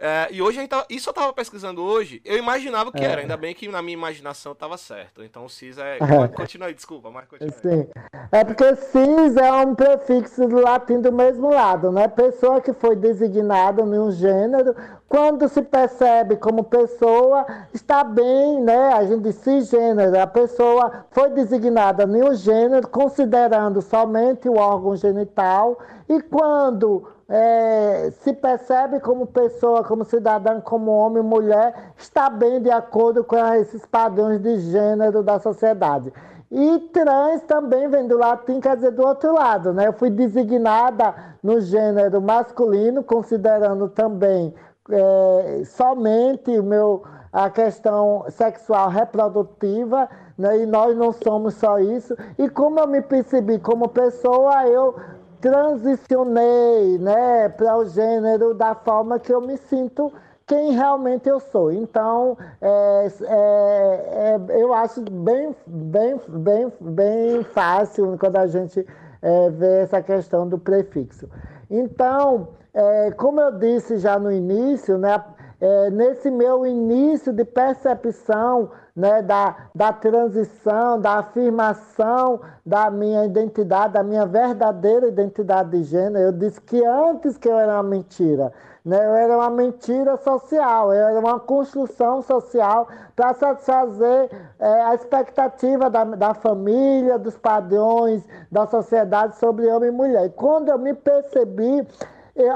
É, e hoje a gente tava, isso eu tava pesquisando hoje, eu imaginava que é. era, ainda bem que na minha imaginação tava certo. Então o CIS é. Continua aí, desculpa, mas continua. Sim. É porque CIS é um prefixo do latim do mesmo lado, né? Pessoa que foi designada em um gênero, quando se percebe como pessoa, está bem, né? A gente diz cisgênero, a pessoa foi designada em um gênero, considerando somente o órgão genital, e quando é, se percebe como pessoa, como cidadã, como homem, mulher, está bem de acordo com esses padrões de gênero da sociedade. E trans também vem do latim, quer dizer, do outro lado, né? Eu fui designada no gênero masculino, considerando também é, somente o meu, a questão sexual reprodutiva, né? e nós não somos só isso. E como eu me percebi como pessoa, eu transicionei né, para o gênero da forma que eu me sinto quem realmente eu sou. Então, é, é, é, eu acho bem, bem, bem, bem fácil quando a gente é, vê essa questão do prefixo. Então, é, como eu disse já no início, né, é, nesse meu início de percepção né, da, da transição, da afirmação da minha identidade, da minha verdadeira identidade de gênero. Eu disse que antes que eu era uma mentira, né, eu era uma mentira social, eu era uma construção social para satisfazer é, a expectativa da, da família, dos padrões da sociedade sobre homem e mulher. E quando eu me percebi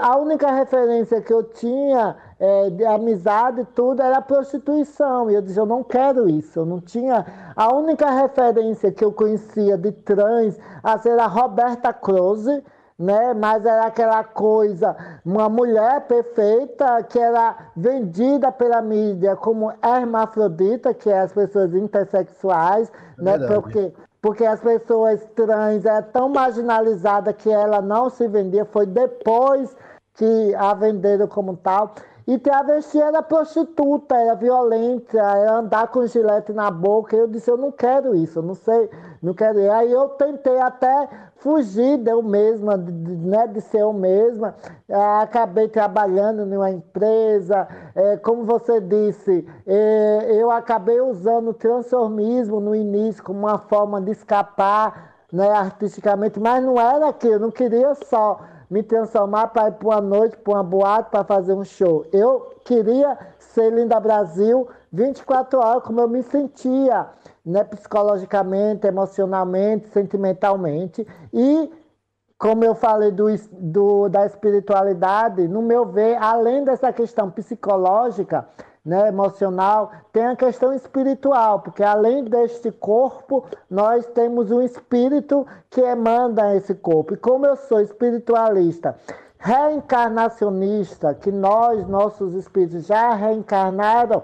a única referência que eu tinha é, de amizade tudo era prostituição. E eu disse, eu não quero isso. Eu não tinha. A única referência que eu conhecia de trans era a Roberta Close, né? Mas era aquela coisa, uma mulher perfeita que era vendida pela mídia como hermafrodita, que é as pessoas intersexuais, é né? Porque porque as pessoas trans é tão marginalizada que ela não se vendia, foi depois que a venderam como tal. E travesti era prostituta, era violenta, era andar com gilete na boca. Eu disse, eu não quero isso, eu não sei, não quero. E aí eu tentei até fugir de eu mesma, de, né, de ser eu mesma. É, acabei trabalhando numa empresa, é, como você disse, é, eu acabei usando o transformismo no início como uma forma de escapar né, artisticamente, mas não era aquilo, eu não queria só me transformar para ir para uma noite, para uma boate, para fazer um show. Eu queria ser Linda Brasil 24 horas, como eu me sentia, né, psicologicamente, emocionalmente, sentimentalmente. E, como eu falei do, do, da espiritualidade, no meu ver, além dessa questão psicológica, né, emocional, tem a questão espiritual, porque além deste corpo, nós temos um espírito que emanda esse corpo. E como eu sou espiritualista, reencarnacionista, que nós, nossos espíritos, já reencarnaram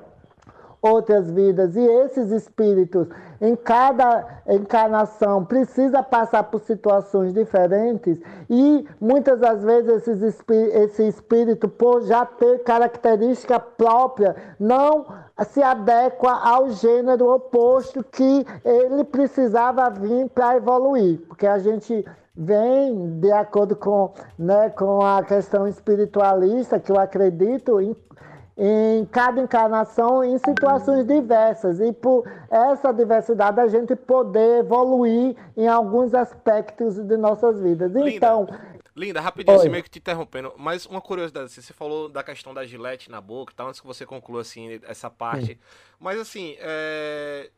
outras vidas. E esses espíritos, em cada encarnação, precisa passar por situações diferentes. E muitas das vezes esses, esse espírito, por já ter característica própria, não se adequa ao gênero oposto que ele precisava vir para evoluir. Porque a gente vem de acordo com, né, com a questão espiritualista, que eu acredito, em, cada encarnação em situações diversas. E por essa diversidade, a gente poder evoluir em alguns aspectos de nossas vidas. Linda. Então. Linda, rapidinho, assim, meio que te interrompendo, mas uma curiosidade, assim, você falou da questão da gilete na boca tal, antes que você conclua, assim, essa parte, Sim. mas, assim, é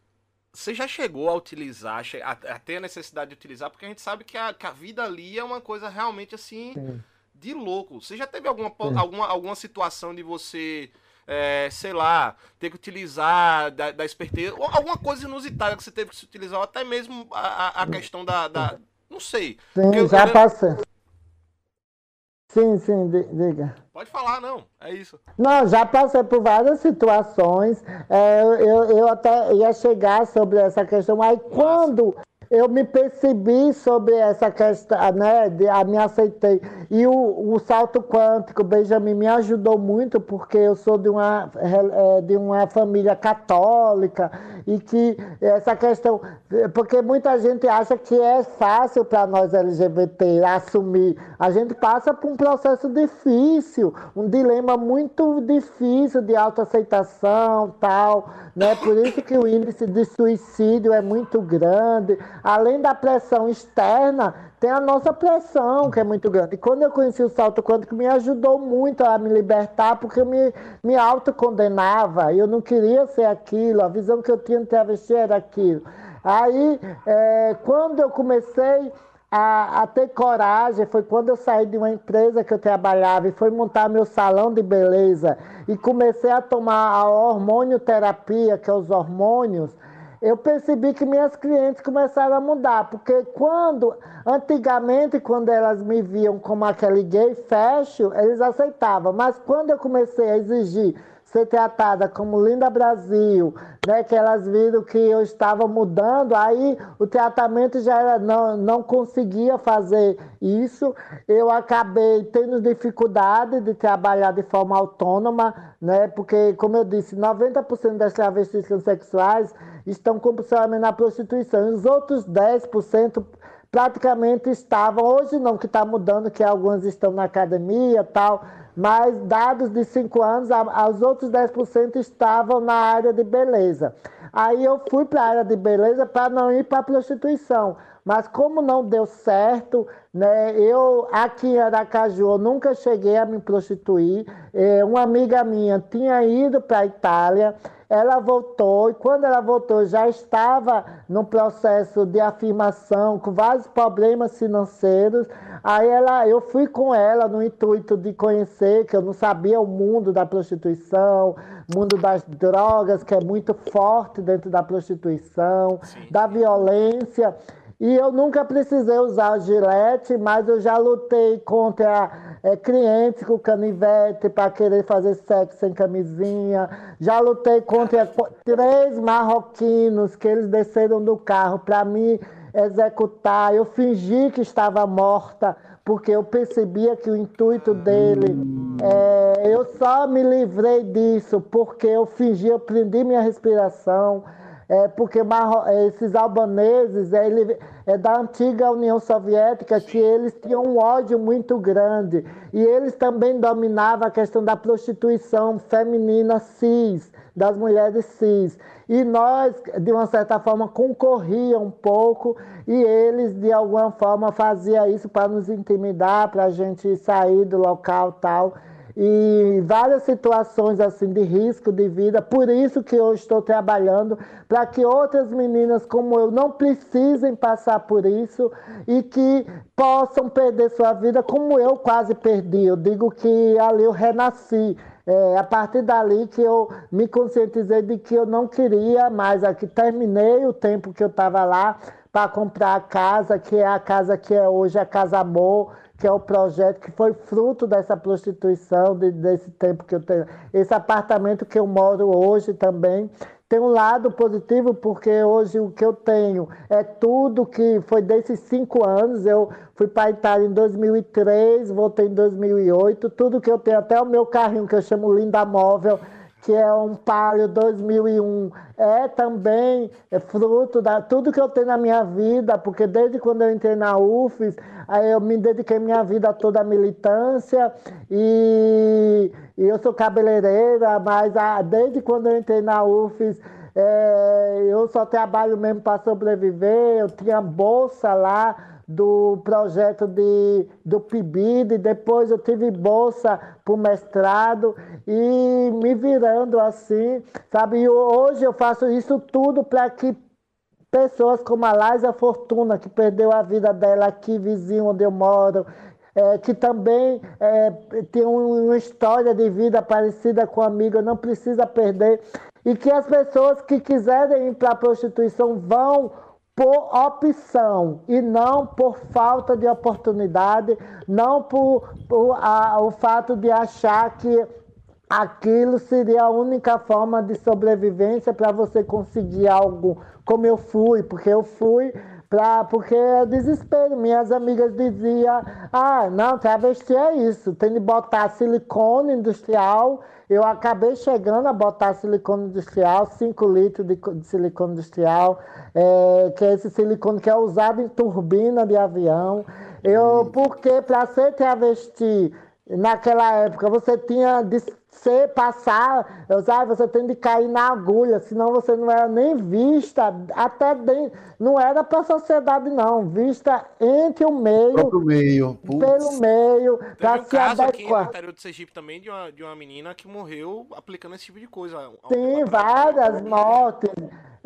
você já chegou a utilizar, a, a, ter a necessidade de utilizar, porque a gente sabe que a, que a vida ali é uma coisa realmente assim Sim. De louco. Você já teve alguma, alguma, alguma situação de você, é, sei lá, ter que utilizar da, da esperteza, ou alguma coisa inusitada que você teve que se utilizar, ou até mesmo a, a questão da, da. Não sei. Sim, já eu, passei. Sim, sim, diga. Pode falar, não, é isso. Não, já passei por várias situações. É, eu, eu até ia chegar sobre essa questão. Aí Nossa. quando eu me percebi sobre essa questão, né? De, a, me aceitei. E o, o salto quântico, Benjamin, me ajudou muito, porque eu sou de uma, é, de uma família católica e que essa questão. Porque muita gente acha que é fácil para nós LGBT assumir. A gente passa por um processo difícil, um dilema muito difícil de autoaceitação tal. Né? Por isso que o índice de suicídio é muito grande além da pressão externa, tem a nossa pressão, que é muito grande. E quando eu conheci o salto quântico, me ajudou muito a me libertar, porque eu me, me autocondenava. Eu não queria ser aquilo, a visão que eu tinha de travesti era aquilo. Aí, é, quando eu comecei a, a, ter coragem, foi quando eu saí de uma empresa que eu trabalhava e fui montar meu salão de beleza e comecei a tomar a hormonioterapia, que é os hormônios, eu percebi que minhas clientes começaram a mudar, porque quando, antigamente, quando elas me viam como aquele gay fashion, eles aceitavam, mas quando eu comecei a exigir ser tratada como Linda Brasil, né, que elas viram que eu estava mudando, aí o tratamento já era, não, não conseguia fazer isso. Eu acabei tendo dificuldade de trabalhar de forma autônoma, né, porque, como eu disse, 90% das travestis sexuais estão compulsivamente na prostituição. E os outros 10% praticamente estavam, hoje não, que está mudando, que algumas estão na academia tal, mas dados de 5 anos, os outros 10% estavam na área de beleza. Aí eu fui para a área de beleza para não ir para a prostituição. Mas como não deu certo, né, eu aqui em Aracaju eu nunca cheguei a me prostituir. É, uma amiga minha tinha ido para a Itália, ela voltou, e quando ela voltou, já estava no processo de afirmação, com vários problemas financeiros. Aí ela, eu fui com ela no intuito de conhecer, que eu não sabia o mundo da prostituição, mundo das drogas, que é muito forte dentro da prostituição, Sim. da violência. E eu nunca precisei usar o gilete, mas eu já lutei contra é, clientes com canivete para querer fazer sexo sem camisinha. Já lutei contra três marroquinos que eles desceram do carro para me executar. Eu fingi que estava morta porque eu percebia que o intuito dele, é, eu só me livrei disso porque eu fingi, eu prendi minha respiração é, porque é, esses albaneses é, ele, é da antiga União Soviética que eles tinham um ódio muito grande. E eles também dominavam a questão da prostituição feminina cis, das mulheres cis. E nós, de uma certa forma, concorríamos um pouco e eles, de alguma forma, faziam isso para nos intimidar, para a gente sair do local tal e várias situações assim de risco de vida. Por isso que eu estou trabalhando para que outras meninas como eu não precisem passar por isso e que possam perder sua vida como eu quase perdi. Eu digo que ali eu renasci. É, a partir dali que eu me conscientizei de que eu não queria mais, aqui terminei o tempo que eu estava lá para comprar a casa, que é a casa que é hoje a Casa Amor, que é o projeto que foi fruto dessa prostituição, de, desse tempo que eu tenho. Esse apartamento que eu moro hoje também tem um lado positivo, porque hoje o que eu tenho é tudo que foi desses cinco anos. Eu fui para a Itália em 2003, voltei em 2008. Tudo que eu tenho, até o meu carrinho que eu chamo Linda Móvel, que é um Palio 2001, é também é fruto da tudo que eu tenho na minha vida, porque desde quando eu entrei na UFES, aí eu me dediquei minha vida toda à militância e, e eu sou cabeleireira, mas a, desde quando eu entrei na UFES, é, eu só trabalho mesmo para sobreviver, eu tinha bolsa lá, do projeto de, do PIBID, depois eu tive bolsa para o mestrado e me virando assim, sabe? E hoje eu faço isso tudo para que pessoas como a Laisa Fortuna, que perdeu a vida dela aqui, vizinho onde eu moro, é, que também é, tem uma história de vida parecida com a amiga, não precisa perder. E que as pessoas que quiserem ir para a prostituição vão por opção e não por falta de oportunidade, não por, por a, o fato de achar que aquilo seria a única forma de sobrevivência para você conseguir algo como eu fui, porque eu fui Pra, porque é desespero. Minhas amigas diziam: ah, não, travesti é isso, tem de botar silicone industrial. Eu acabei chegando a botar silicone industrial, 5 litros de, de, silicone industrial, é, que é esse silicone que é usado em turbina de avião. Eu, porque para ser travesti, naquela época, você tinha você passar, sabe, você tem de cair na agulha, senão você não era nem vista, até de, não era para a sociedade não, vista entre o meio, Próprio meio pelo meio, para um se caso adequar. aqui no interior do Sergipe também de uma, de uma menina que morreu aplicando esse tipo de coisa. Sim, várias mortes.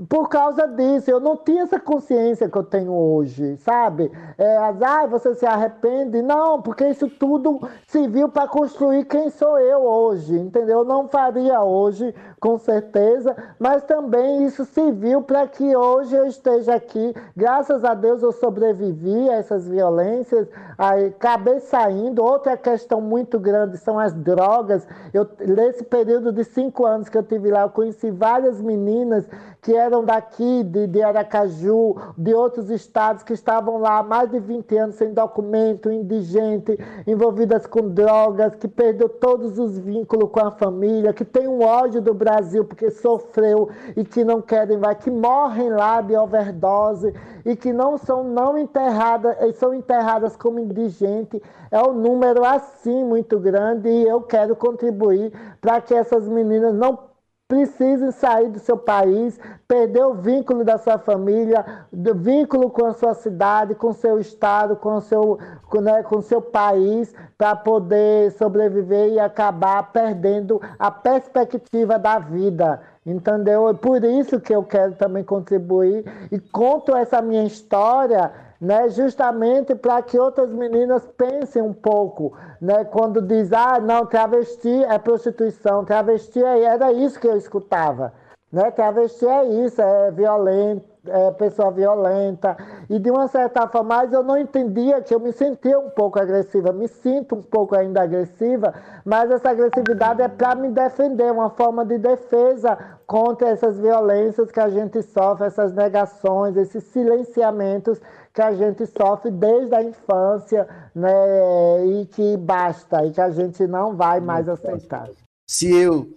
Por causa disso, eu não tinha essa consciência que eu tenho hoje, sabe? É, ah, você se arrepende? Não, porque isso tudo serviu para construir quem sou eu hoje, entendeu? Eu não faria hoje, com certeza, mas também isso serviu para que hoje eu esteja aqui. Graças a Deus eu sobrevivi a essas violências, aí acabei saindo. Outra questão muito grande são as drogas. Eu, nesse período de cinco anos que eu tive lá, eu conheci várias meninas que eram daqui, de, de Aracaju, de outros estados, que estavam lá há mais de 20 anos sem documento, indigente, envolvidas com drogas, que perdeu todos os vínculos com a família, que tem um ódio do Brasil porque sofreu e que não querem mais, que morrem lá de overdose e que não são não enterradas, são enterradas como indigente. É um número assim muito grande e eu quero contribuir para que essas meninas não precisem sair do seu país, perder o vínculo da sua família, o vínculo com a sua cidade, com o seu estado, com o seu, com, né, com seu país, para poder sobreviver e acabar perdendo a perspectiva da vida. Entendeu? É por isso que eu quero também contribuir e conto essa minha história né, justamente para que outras meninas pensem um pouco, né, quando diz, ah, não, travesti é prostituição, travesti é... era isso que eu escutava, né, travesti é isso, é violento, é pessoa violenta, e de uma certa forma, mas eu não entendia que eu me sentia um pouco agressiva, me sinto um pouco ainda agressiva, mas essa agressividade é para me defender, uma forma de defesa contra essas violências que a gente sofre, essas negações, esses silenciamentos que a gente sofre desde a infância, né? E que basta, e que a gente não vai mais aceitar. Se eu,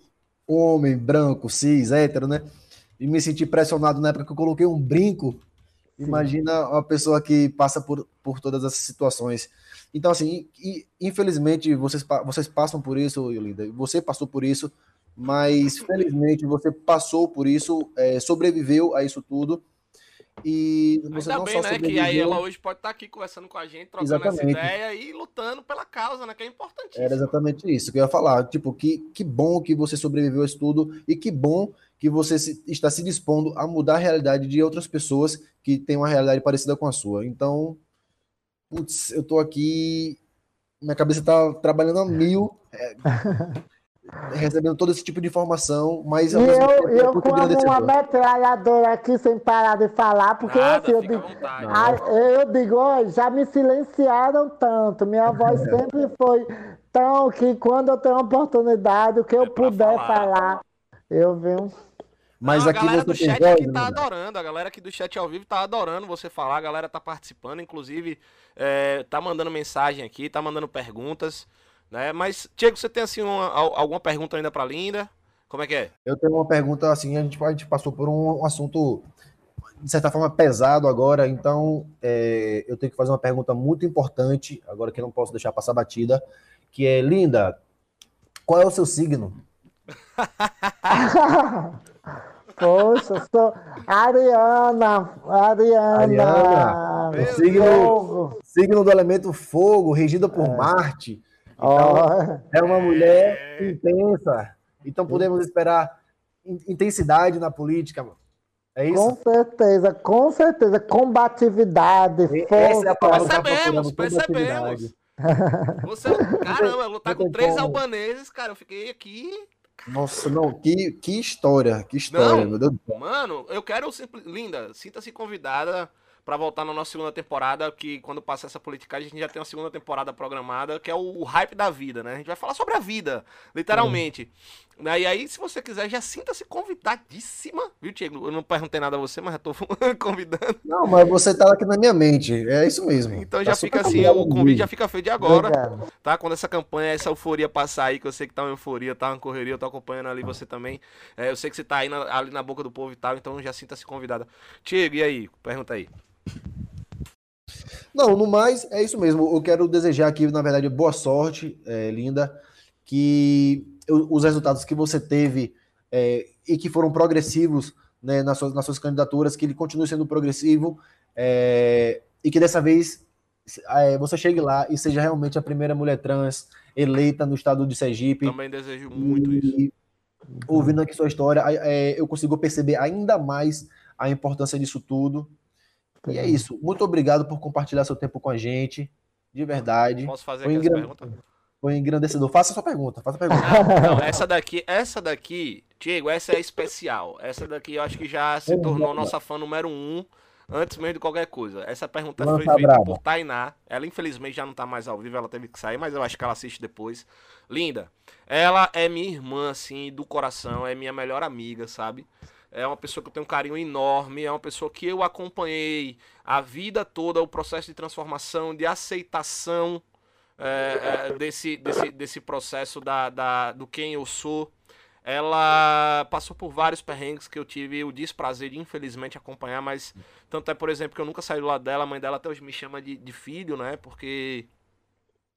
homem, branco, cis, hétero, né? E me senti pressionado na época que eu coloquei um brinco, Sim. imagina uma pessoa que passa por, por todas essas situações. Então, assim, infelizmente, vocês, vocês passam por isso, Yolinda, você passou por isso, mas felizmente você passou por isso, é, sobreviveu a isso tudo e você Ainda não bem, só né? Que aí ela hoje pode estar tá aqui conversando com a gente, trocando exatamente. essa ideia e lutando pela causa, né? Que é importantíssimo. Era exatamente isso que eu ia falar. Tipo, que, que bom que você sobreviveu a isso tudo e que bom que você se, está se dispondo a mudar a realidade de outras pessoas que têm uma realidade parecida com a sua. Então, putz, eu tô aqui. Minha cabeça tá trabalhando a mil. É... recebendo todo esse tipo de informação, mas eu, tempo, eu é como uma metralhadora aqui sem parar de falar, porque Nada, assim, eu digo, a, eu digo, já me silenciaram tanto, minha voz sempre foi tão que quando eu tenho oportunidade, o que eu é puder falar. falar, eu venho. Mas Não, aqui a galera do chat voz, aqui tá né? adorando, a galera aqui do chat ao vivo tá adorando você falar, a galera tá participando, inclusive é, tá mandando mensagem aqui, tá mandando perguntas. Né? Mas, Diego, você tem assim uma, alguma pergunta ainda para Linda? Como é que é? Eu tenho uma pergunta assim, a gente, a gente passou por um, assunto, de certa forma, pesado agora, então é, eu tenho que fazer uma pergunta muito importante, agora que não posso deixar passar batida, que é, Linda, qual é o seu signo? Poxa, sou Ariana, Ariana. Ariana. Signo, signo do elemento fogo, regida por é. Marte. Então, oh. é uma mulher é. intensa. Então podemos esperar intensidade na política, mano. É isso? Com certeza, com certeza. Combatividade, força. Essa é a palavra percebemos, percebemos. Você, caramba, lutar com três como. albaneses, cara, eu fiquei aqui. Nossa, não, que, que história, que história, não, meu Deus do céu. Mano, eu quero sempre. Linda, sinta-se convidada para voltar na nossa segunda temporada, que quando passar essa politicagem a gente já tem uma segunda temporada programada, que é o, o hype da vida, né? A gente vai falar sobre a vida, literalmente. Uhum. E aí, se você quiser, já sinta-se convidadíssima, viu, Diego? Eu não perguntei nada a você, mas já tô convidando. Não, mas você tá aqui na minha mente, é isso mesmo. Então tá já fica assim, o convite já fica feito de agora, Obrigado. tá? Quando essa campanha, essa euforia passar aí, que eu sei que tá uma euforia, tá uma correria, eu tô acompanhando ali você também. É, eu sei que você tá aí na, ali na boca do povo e tal, então já sinta-se convidada. Tiago, e aí? Pergunta aí. Não, no mais, é isso mesmo. Eu quero desejar aqui, na verdade, boa sorte, é, Linda, que os resultados que você teve é, e que foram progressivos né, nas, suas, nas suas candidaturas, que ele continue sendo progressivo é, e que dessa vez é, você chegue lá e seja realmente a primeira mulher trans eleita no estado de Sergipe. Também desejo muito e, isso. Ouvindo aqui sua história, é, eu consigo perceber ainda mais a importância disso tudo e é isso. Muito obrigado por compartilhar seu tempo com a gente. De verdade. Posso fazer Foi aqui pergunta? Foi engrandecedor. Faça a sua pergunta. Faça a pergunta. Não, essa daqui, essa daqui, Diego, essa é especial. Essa daqui eu acho que já se tornou nossa fã número um antes mesmo de qualquer coisa. Essa pergunta foi feita brava. por Tainá. Ela infelizmente já não tá mais ao vivo, ela teve que sair, mas eu acho que ela assiste depois. Linda. Ela é minha irmã, assim, do coração, é minha melhor amiga, sabe? é uma pessoa que eu tenho um carinho enorme, é uma pessoa que eu acompanhei a vida toda, o processo de transformação, de aceitação é, é, desse, desse, desse processo da, da, do quem eu sou. Ela passou por vários perrengues que eu tive o desprazer de, infelizmente, acompanhar, mas tanto é, por exemplo, que eu nunca saí do lado dela, a mãe dela até hoje me chama de, de filho, né? Porque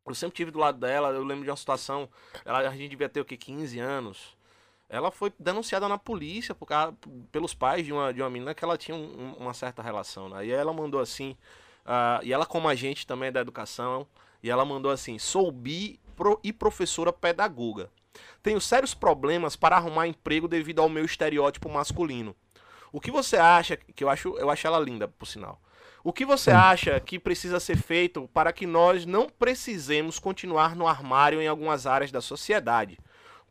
eu sempre tive do lado dela, eu lembro de uma situação, ela, a gente devia ter o que, 15 anos ela foi denunciada na polícia por causa, pelos pais de uma, de uma menina que ela tinha um, uma certa relação. Né? E ela mandou assim, uh, e ela como agente também da educação, e ela mandou assim, sou bi e professora pedagoga. Tenho sérios problemas para arrumar emprego devido ao meu estereótipo masculino. O que você acha, que eu acho, eu acho ela linda, por sinal. O que você acha que precisa ser feito para que nós não precisemos continuar no armário em algumas áreas da sociedade?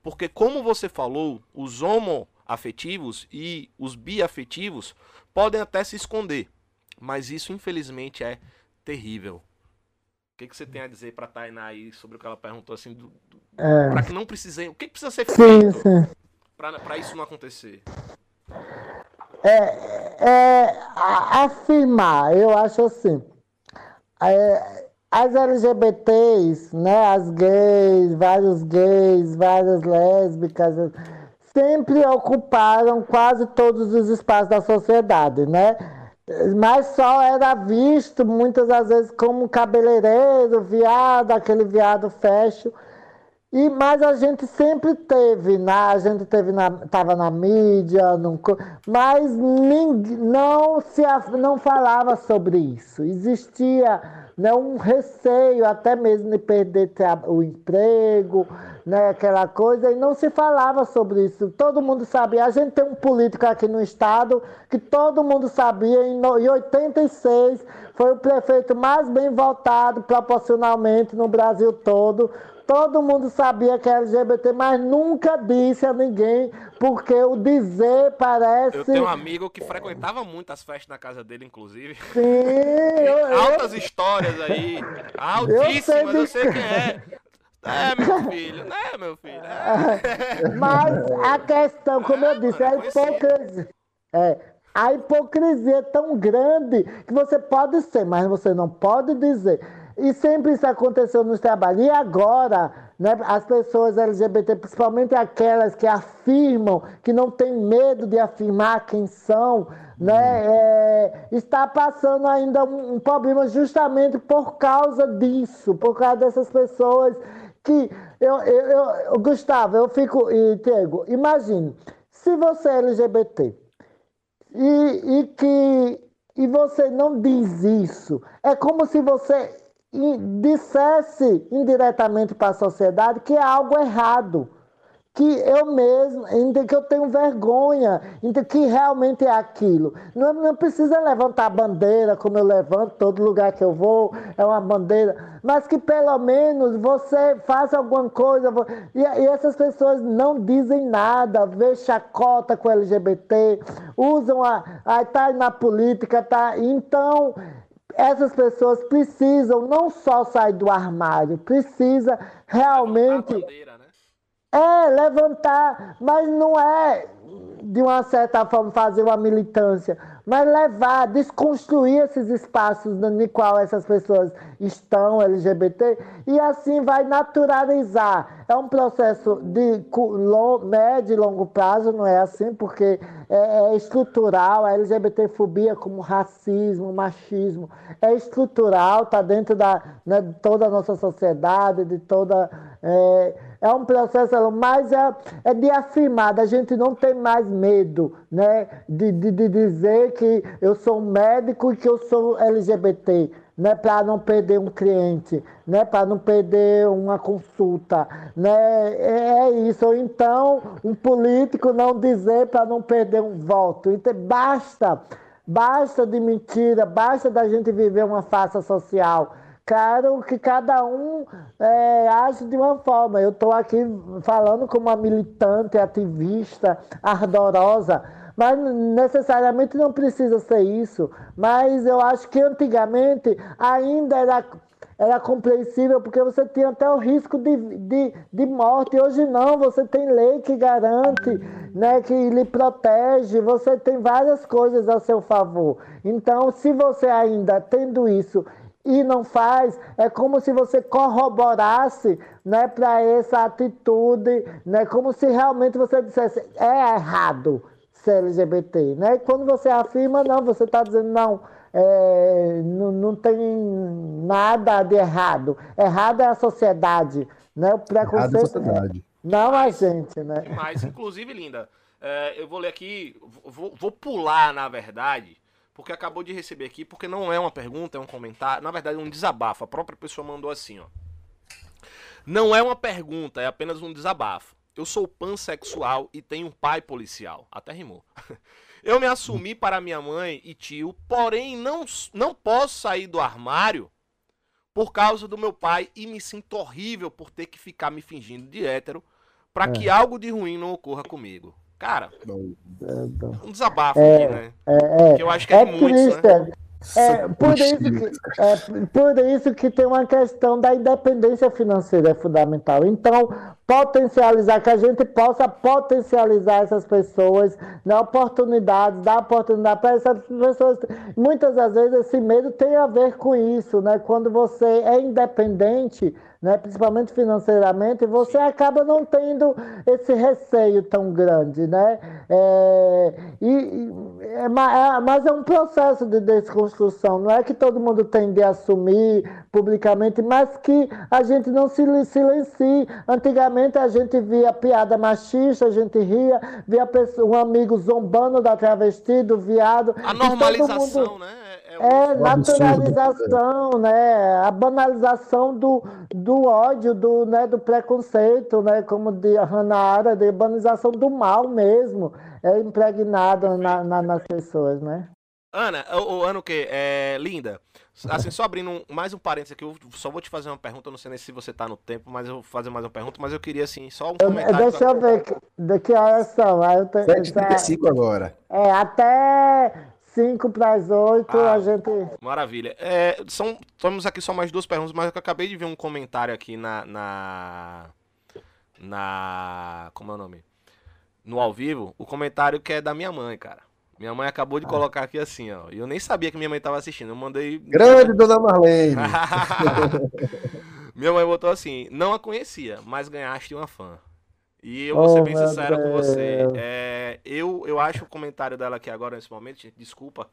Porque, como você falou, os homoafetivos e os biafetivos podem até se esconder. Mas isso, infelizmente, é terrível. O que, que você tem a dizer para Tainá aí sobre o que ela perguntou assim? Do, do, é... Para que não precisem. O que, que precisa ser feito para isso não acontecer? É, é, afirmar, eu acho assim. É, as LGBTs, né, as gays, vários gays, várias lésbicas, sempre ocuparam quase todos os espaços da sociedade, né? Mas só era visto muitas das vezes como cabeleireiro, viado, aquele viado fecho. E, mas a gente sempre teve, né? a gente teve na, tava na mídia, não, mas ninguém, não, se, não falava sobre isso. Existia né, um receio até mesmo de perder o emprego, né, aquela coisa, e não se falava sobre isso. Todo mundo sabia. A gente tem um político aqui no estado que todo mundo sabia, em, em 86 foi o prefeito mais bem votado proporcionalmente no Brasil todo, Todo mundo sabia que era LGBT, mas nunca disse a ninguém, porque o dizer parece. Eu tenho um amigo que frequentava muito as festas na casa dele, inclusive. Sim, eu, Altas eu... histórias aí. Altíssimas, eu sei, de... eu sei quem é. É, meu filho, né, meu filho? É. Mas a questão, como é, eu disse, mano, a hipocrisia. É, a hipocrisia é tão grande que você pode ser, mas você não pode dizer. E sempre isso aconteceu nos trabalhos. E agora, né? As pessoas LGBT, principalmente aquelas que afirmam, que não têm medo de afirmar quem são, né? Uhum. É, está passando ainda um, um, problema justamente por causa disso, por causa dessas pessoas que eu, eu, eu Gustavo, eu fico e imagine se você é LGBT e, e que e você não diz isso, é como se você dissesse indiretamente para a sociedade que é algo errado, que eu mesmo, ainda que eu tenho vergonha, ainda que realmente é aquilo. Não, não precisa levantar a bandeira como eu levanto, todo lugar que eu vou é uma bandeira, mas que pelo menos você faça alguma coisa. E, e essas pessoas não dizem nada, vê chacota com LGBT, usam a. a tá na política, tá. Então essas pessoas precisam não só sair do armário, precisa realmente? É levantar, mas não é de uma certa forma fazer uma militância, mas levar, desconstruir esses espaços no qual essas pessoas estão LGBT e assim vai naturalizar. É um processo de médio e longo prazo, não é assim, porque é, é estrutural, a LGBTfobia como racismo, machismo, é estrutural, está dentro da, né, de toda a nossa sociedade, de toda... É, é um processo, mas é, é de afirmar, a gente não tem mais medo né, de, de, de dizer que eu sou médico e que eu sou LGBT, né, para não perder um cliente, né, para não perder uma consulta, né, é, é isso. Então, um político não dizer para não perder um voto. Então, basta, basta de mentira, basta da gente viver uma farsa social. Claro que cada um é, age de uma forma. Eu estou aqui falando como uma militante, ativista, ardorosa, mas necessariamente não precisa ser isso. Mas eu acho que antigamente ainda era, era compreensível, porque você tinha até o risco de, de, de morte. Hoje não, você tem lei que garante, né, que lhe protege, você tem várias coisas a seu favor. Então, se você ainda tendo isso e não faz, é como se você corroborasse né, para essa atitude, né, como se realmente você dissesse é errado ser LGBT. Né? Quando você afirma, não, você está dizendo não, é, não, não tem nada de errado. Errado é a sociedade. Né? O preconceito. É a sociedade. Não a gente, né? Mas, inclusive, Linda, é, eu vou ler aqui, vou, vou pular, na verdade, porque acabou de receber aqui, porque não é uma pergunta, é um comentário, na verdade é um desabafo. A própria pessoa mandou assim, ó. Não é uma pergunta, é apenas um desabafo. Eu sou pansexual e tenho um pai policial. Até rimou. Eu me assumi para minha mãe e tio, porém não, não posso sair do armário por causa do meu pai e me sinto horrível por ter que ficar me fingindo de hétero para é. que algo de ruim não ocorra comigo. Cara, um desabafo é, aqui, né? É, é, que eu acho que é, é muitos, né? É por, isso que, é por isso que tem uma questão da independência financeira é fundamental. Então, potencializar, que a gente possa potencializar essas pessoas, dar né, oportunidades, dar oportunidade para essas pessoas. Muitas das vezes esse medo tem a ver com isso, né? Quando você é independente, né, principalmente financeiramente, você acaba não tendo esse receio tão grande, né? É, e, é, é, mas é um processo de desconstrução, não é que todo mundo tem de assumir publicamente, mas que a gente não se silencie. Antigamente a gente via piada machista, a gente ria, via um amigo zombando da travesti, do viado. A normalização, mundo... né? É, naturalização, né? A banalização do, do ódio, do, né, do preconceito, né? Como de Hannah Arendt, de banalização do mal mesmo, é impregnado na, na, nas pessoas, né? Ana, o, Ana o quê? É, linda. Assim, só abrindo um, mais um parênteses aqui, eu só vou te fazer uma pergunta, não sei nem se você tá no tempo, mas eu vou fazer mais uma pergunta, mas eu queria, assim, só um comentário. Deixa eu ver daqui a horas são. 7h35 agora. É, até 5 para as 8, ah, a gente. Maravilha. É, são, temos aqui só mais duas perguntas, mas eu acabei de ver um comentário aqui na. Na. na como é o nome? No ao vivo, o comentário que é da minha mãe, cara. Minha mãe acabou de ah. colocar aqui assim, ó. E eu nem sabia que minha mãe estava assistindo. Eu mandei. Grande dona Marlene! Minha mãe botou assim: não a conhecia, mas ganhaste uma fã. E eu vou ser oh, bem sincero com você. É, eu, eu acho o comentário dela aqui agora, nesse momento, desculpa,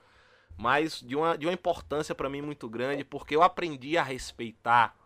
mas de uma, de uma importância para mim muito grande, porque eu aprendi a respeitar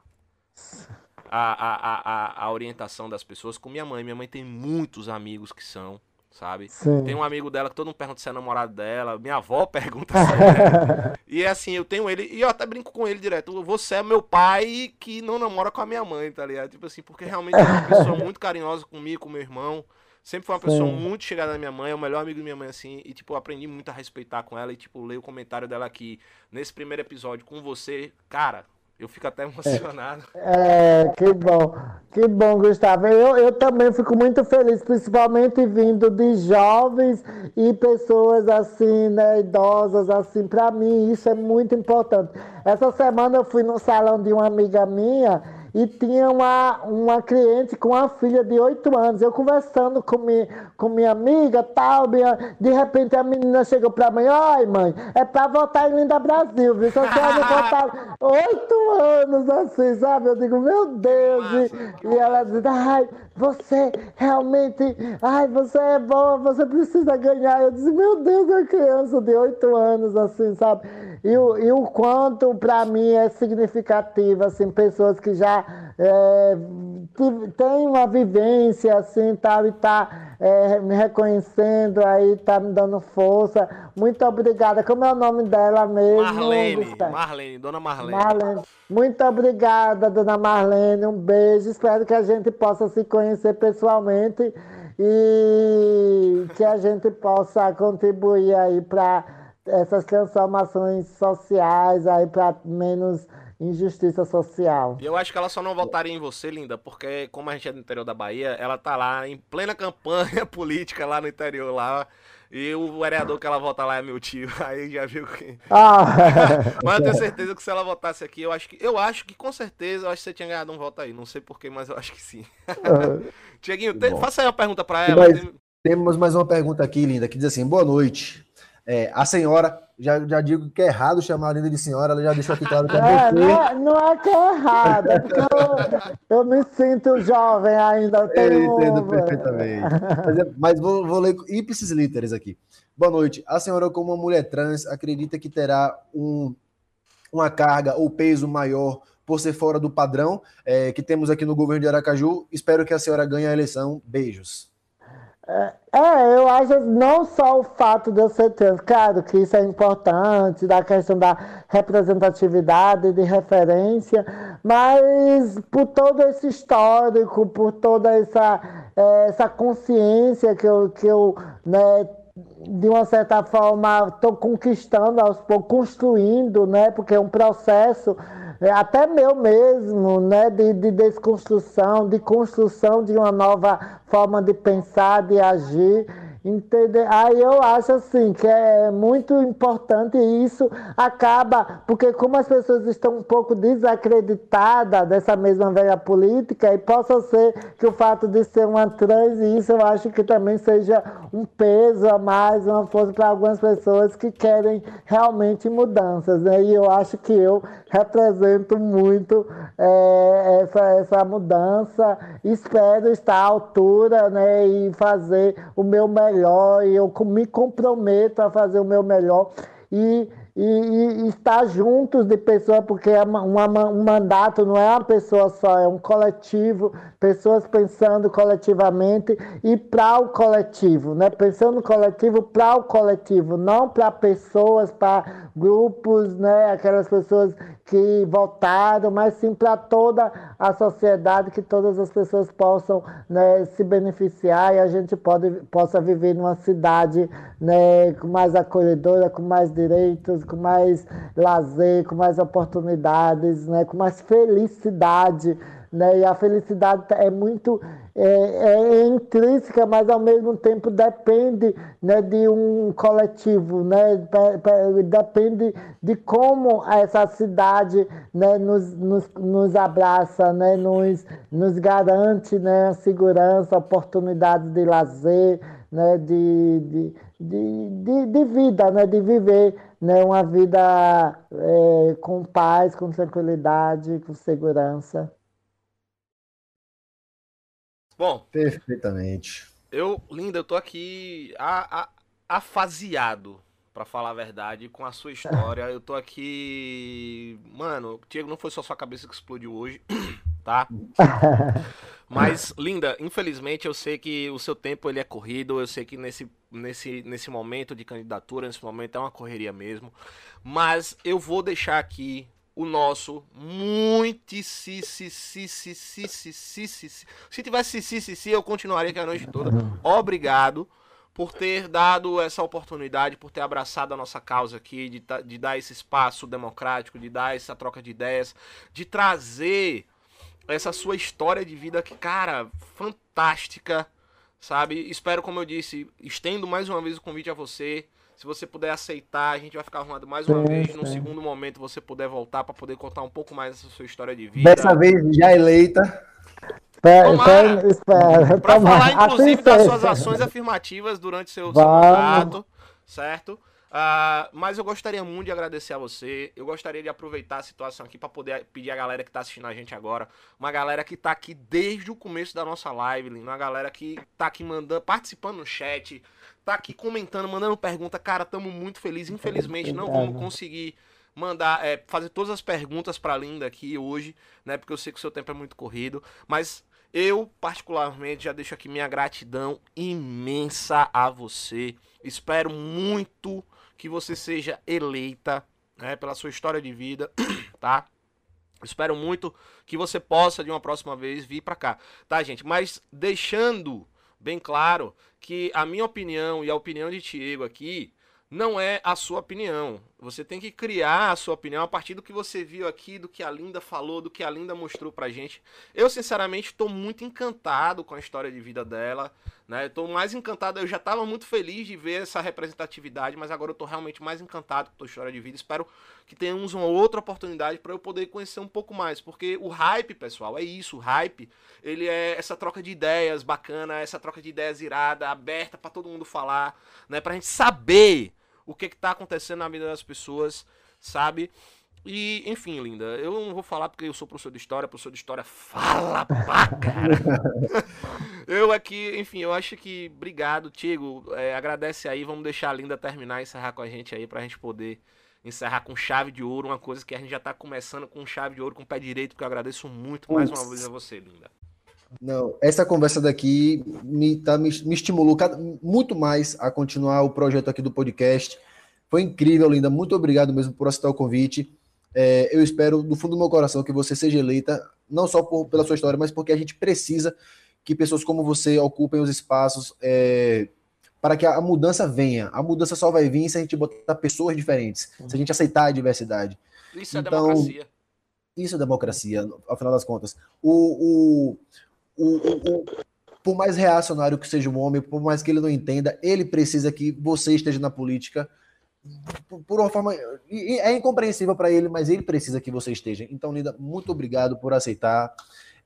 a, a, a, a orientação das pessoas com minha mãe. Minha mãe tem muitos amigos que são sabe? Sim. Tem um amigo dela que todo mundo pergunta se é namorado dela, minha avó pergunta se é. e assim, eu tenho ele, e eu até brinco com ele direto, você é meu pai que não namora com a minha mãe, tá ligado? Tipo assim, porque realmente é uma pessoa muito carinhosa comigo, com meu irmão. Sempre foi uma pessoa Sim. muito chegada na minha mãe, é o melhor amigo da minha mãe, assim, e, tipo, eu aprendi muito a respeitar com ela, e, tipo, ler o comentário dela aqui, nesse primeiro episódio com você, cara, eu fico até emocionado. É, é, que bom. Que bom, Gustavo. Eu, eu também fico muito feliz, principalmente vindo de jovens e pessoas assim, né, idosas, assim. Para mim, isso é muito importante. Essa semana eu fui no salão de uma amiga minha e tinha uma, uma cliente com uma filha de 8 anos. Eu conversando com, mi, com minha amiga, tal, minha, de repente a menina chegou para mim, ai mãe, é para votar em Linda Brasil, viu? A senhora votar 8 anos assim, sabe? Eu digo, meu Deus, e, e ela diz, ai, você realmente, ai, você é boa, você precisa ganhar. Eu disse, meu Deus, uma criança de 8 anos, assim, sabe? E o, e o quanto para mim é significativo, assim, pessoas que já é, têm uma vivência, assim, tal, e tá é, me reconhecendo aí, tá me dando força. Muito obrigada. Como é o nome dela mesmo? Marlene, Marlene, dona Marlene. Marlene. Muito obrigada, dona Marlene. Um beijo. Espero que a gente possa se conhecer pessoalmente e que a gente possa contribuir aí para essas transformações sociais aí para menos injustiça social. E eu acho que ela só não votaria em você, linda, porque como a gente é do interior da Bahia, ela tá lá em plena campanha política lá no interior lá. E o vereador que ela vota lá é meu tio. Aí já viu que. Ah. mas eu tenho certeza que se ela votasse aqui, eu acho que. Eu acho que com certeza, eu acho que você tinha ganhado um voto aí. Não sei porquê, mas eu acho que sim. Uh, Tiaguinho, faça aí uma pergunta para ela. Mas, Temos mais uma pergunta aqui, linda, que diz assim: boa noite. É, a senhora, já, já digo que é errado chamar a Linda de senhora, ela já deixou aqui claro que é, é Não é, não é que é errado, é porque eu, eu me sinto jovem ainda. Eu, tenho... eu entendo perfeitamente. Mas, é, mas vou, vou ler ipsis literis aqui. Boa noite. A senhora, como uma mulher trans, acredita que terá um, uma carga ou peso maior por ser fora do padrão é, que temos aqui no governo de Aracaju? Espero que a senhora ganhe a eleição. Beijos. É, eu acho não só o fato de eu ser trans, claro que isso é importante, da questão da representatividade, de referência, mas por todo esse histórico, por toda essa, é, essa consciência que eu, que eu né, de uma certa forma, estou conquistando aos poucos, construindo, né, porque é um processo é, até meu mesmo, né, de, de desconstrução, de construção de uma nova forma de pensar, de agir. Entender? Aí eu acho assim que é muito importante e isso acaba, porque como as pessoas estão um pouco desacreditadas dessa mesma velha política, e possa ser que o fato de ser uma trans, isso eu acho que também seja um peso a mais, uma força para algumas pessoas que querem realmente mudanças. Né? E eu acho que eu represento muito é, essa, essa mudança, espero estar à altura né, e fazer o meu melhor melhor e eu me comprometo a fazer o meu melhor e, e, e estar juntos de pessoas, porque é uma, um mandato não é uma pessoa só, é um coletivo, pessoas pensando coletivamente e para o coletivo, né? pensando coletivo para o coletivo, não para pessoas, para grupos, né? aquelas pessoas que votaram, mas sim para toda a sociedade, que todas as pessoas possam né, se beneficiar e a gente pode, possa viver numa cidade né, com mais acolhedora, com mais direitos, com mais lazer, com mais oportunidades, né, com mais felicidade. Né? E a felicidade é muito é, é, intrínseca, mas ao mesmo tempo depende né, de um coletivo, né, depende de como essa cidade né, nos, nos, nos abraça, né, nos, nos garante né, segurança, oportunidades de lazer, né, de, de, de, de, de vida, né, de viver né, uma vida é, com paz, com tranquilidade, com segurança. Bom. Perfeitamente. Eu, linda, eu tô aqui a, a, afaziado, para falar a verdade, com a sua história. Eu tô aqui. Mano, Diego, não foi só sua cabeça que explodiu hoje, tá? Mas, linda, infelizmente eu sei que o seu tempo ele é corrido, eu sei que nesse, nesse, nesse momento de candidatura, nesse momento é uma correria mesmo. Mas eu vou deixar aqui o nosso muitíssimo. Se tivesse si, eu continuaria aqui a noite toda. Obrigado por ter dado essa oportunidade, por ter abraçado a nossa causa aqui, de, de dar esse espaço democrático, de dar essa troca de ideias, de trazer essa sua história de vida que, cara, fantástica, sabe? Espero, como eu disse, estendo mais uma vez o convite a você se você puder aceitar, a gente vai ficar arrumado mais uma sim, vez. No segundo momento, você puder voltar para poder contar um pouco mais essa sua história de vida. Dessa vez já eleita. Para falar, inclusive, das suas ações afirmativas durante seu, seu mandato, certo? Uh, mas eu gostaria muito de agradecer a você. Eu gostaria de aproveitar a situação aqui para poder pedir a galera que tá assistindo a gente agora, uma galera que tá aqui desde o começo da nossa live, uma galera que tá aqui mandando, participando no chat, tá aqui comentando, mandando pergunta. Cara, estamos muito felizes. Infelizmente não vamos conseguir mandar, é, fazer todas as perguntas para Linda aqui hoje, né? Porque eu sei que o seu tempo é muito corrido, mas eu particularmente já deixo aqui minha gratidão imensa a você. Espero muito que você seja eleita né, pela sua história de vida, tá? Espero muito que você possa de uma próxima vez vir para cá, tá, gente? Mas deixando bem claro que a minha opinião e a opinião de Tiago aqui não é a sua opinião. Você tem que criar a sua opinião a partir do que você viu aqui, do que a Linda falou, do que a Linda mostrou pra gente. Eu, sinceramente, estou muito encantado com a história de vida dela. Né? Estou mais encantado, eu já estava muito feliz de ver essa representatividade, mas agora eu estou realmente mais encantado com a história de vida. Espero que tenhamos uma outra oportunidade para eu poder conhecer um pouco mais, porque o hype, pessoal, é isso. O hype, ele é essa troca de ideias bacana, essa troca de ideias irada, aberta para todo mundo falar, né? Pra gente saber o que está acontecendo na vida das pessoas, sabe? E, enfim, linda, eu não vou falar porque eu sou professor de história, professor de história fala pra cara. eu aqui, enfim, eu acho que, obrigado, Tigo, é, agradece aí, vamos deixar a Linda terminar e encerrar com a gente aí, pra gente poder encerrar com chave de ouro, uma coisa que a gente já tá começando com chave de ouro, com o pé direito, que eu agradeço muito mais uma vez a você, Linda. Não, essa conversa daqui me, tá, me, me estimulou muito mais a continuar o projeto aqui do podcast. Foi incrível, Linda. Muito obrigado mesmo por aceitar o convite. É, eu espero, do fundo do meu coração, que você seja eleita, não só por, pela sua história, mas porque a gente precisa que pessoas como você ocupem os espaços é, para que a mudança venha. A mudança só vai vir se a gente botar pessoas diferentes, se a gente aceitar a diversidade. Isso é então, democracia. Isso é democracia, ao final das contas. o, o o, o, por mais reacionário que seja um homem, por mais que ele não entenda, ele precisa que você esteja na política por uma forma. É incompreensível para ele, mas ele precisa que você esteja. Então, Linda, muito obrigado por aceitar.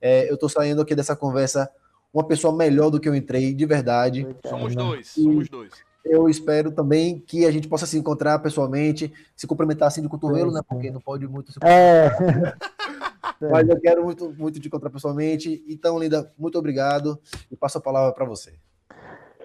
É, eu estou saindo aqui dessa conversa uma pessoa melhor do que eu entrei, de verdade. Somos dois, somos dois. Eu espero também que a gente possa se encontrar pessoalmente, se cumprimentar assim de cotovelo, né? Porque não pode muito se É. Mas eu quero muito, muito te encontrar pessoalmente. Então, Linda, muito obrigado e passo a palavra para você.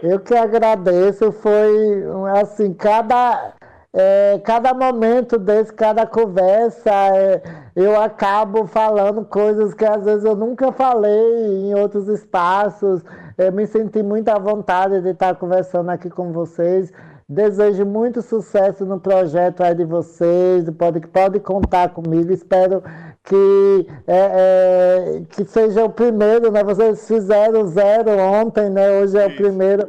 Eu que agradeço. Foi assim, cada. É, cada momento desse, cada conversa, é, eu acabo falando coisas que às vezes eu nunca falei em outros espaços. Eu me senti muito à vontade de estar conversando aqui com vocês. Desejo muito sucesso no projeto aí de vocês. Pode, pode contar comigo. Espero que, é, é, que seja o primeiro, né? Vocês fizeram zero ontem, né? Hoje é o primeiro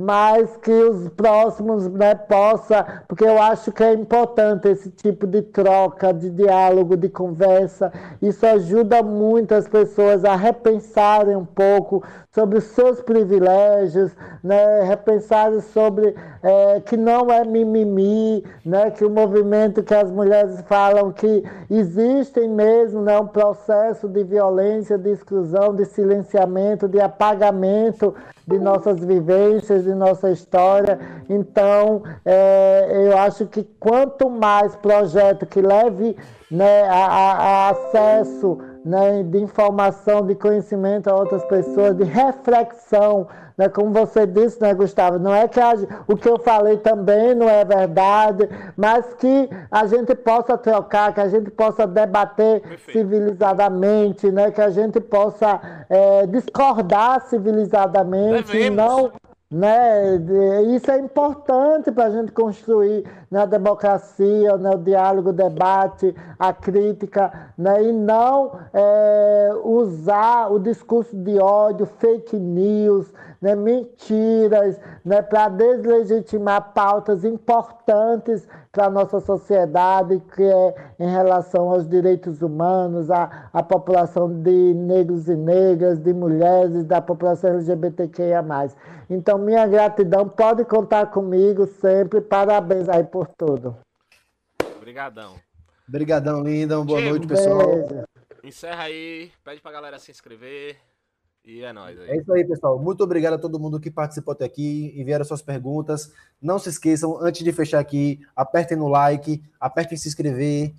mas que os próximos né, possa, porque eu acho que é importante esse tipo de troca, de diálogo, de conversa. Isso ajuda muito as pessoas a repensarem um pouco sobre os seus privilégios, né, repensarem sobre é, que não é mimimi, né, que o movimento que as mulheres falam que existem mesmo né, um processo de violência, de exclusão, de silenciamento, de apagamento de nossas vivências, de nossa história. Então, é, eu acho que quanto mais projeto que leve né, a, a, a acesso né, de informação, de conhecimento a outras pessoas, de reflexão, né, como você disse, né, Gustavo, não é que a, o que eu falei também não é verdade, mas que a gente possa trocar, que a gente possa debater Perfeito. civilizadamente, né, que a gente possa é, discordar civilizadamente, Devemos. não né? Isso é importante para a gente construir né, a democracia, né, o diálogo, o debate, a crítica, né, e não é, usar o discurso de ódio, fake news, né, mentiras, né, para deslegitimar pautas importantes para a nossa sociedade, que é em relação aos direitos humanos, à, à população de negros e negras, de mulheres, da população LGBTQIA. Então, minha gratidão, pode contar comigo sempre. Parabéns aí por tudo. Obrigadão. Obrigadão, linda. Boa noite, pessoal. Beijo. Encerra aí, pede pra galera se inscrever. E é nóis aí. É isso aí, pessoal. Muito obrigado a todo mundo que participou até aqui, enviaram suas perguntas. Não se esqueçam, antes de fechar aqui, apertem no like, apertem se inscrever.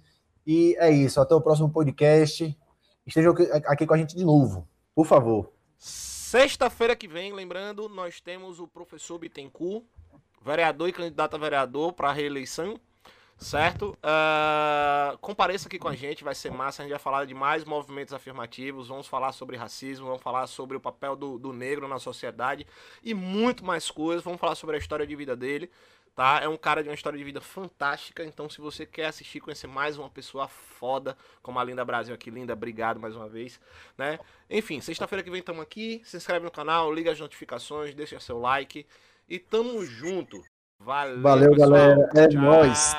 E é isso. Até o próximo podcast. Estejam aqui com a gente de novo, por favor. Sexta-feira que vem, lembrando, nós temos o professor Bittencourt, vereador e candidato a vereador para a reeleição certo? Uh, compareça aqui com a gente, vai ser massa. A gente vai falar de mais movimentos afirmativos, vamos falar sobre racismo, vamos falar sobre o papel do, do negro na sociedade e muito mais coisas. Vamos falar sobre a história de vida dele, tá? É um cara de uma história de vida fantástica. Então, se você quer assistir, conhecer mais uma pessoa foda, como a Linda Brasil aqui, Linda, obrigado mais uma vez, né? Enfim, sexta-feira que vem estamos aqui. Se inscreve no canal, liga as notificações, deixa seu like e tamo junto. Valeu, Valeu galera. É Tchau. nóis.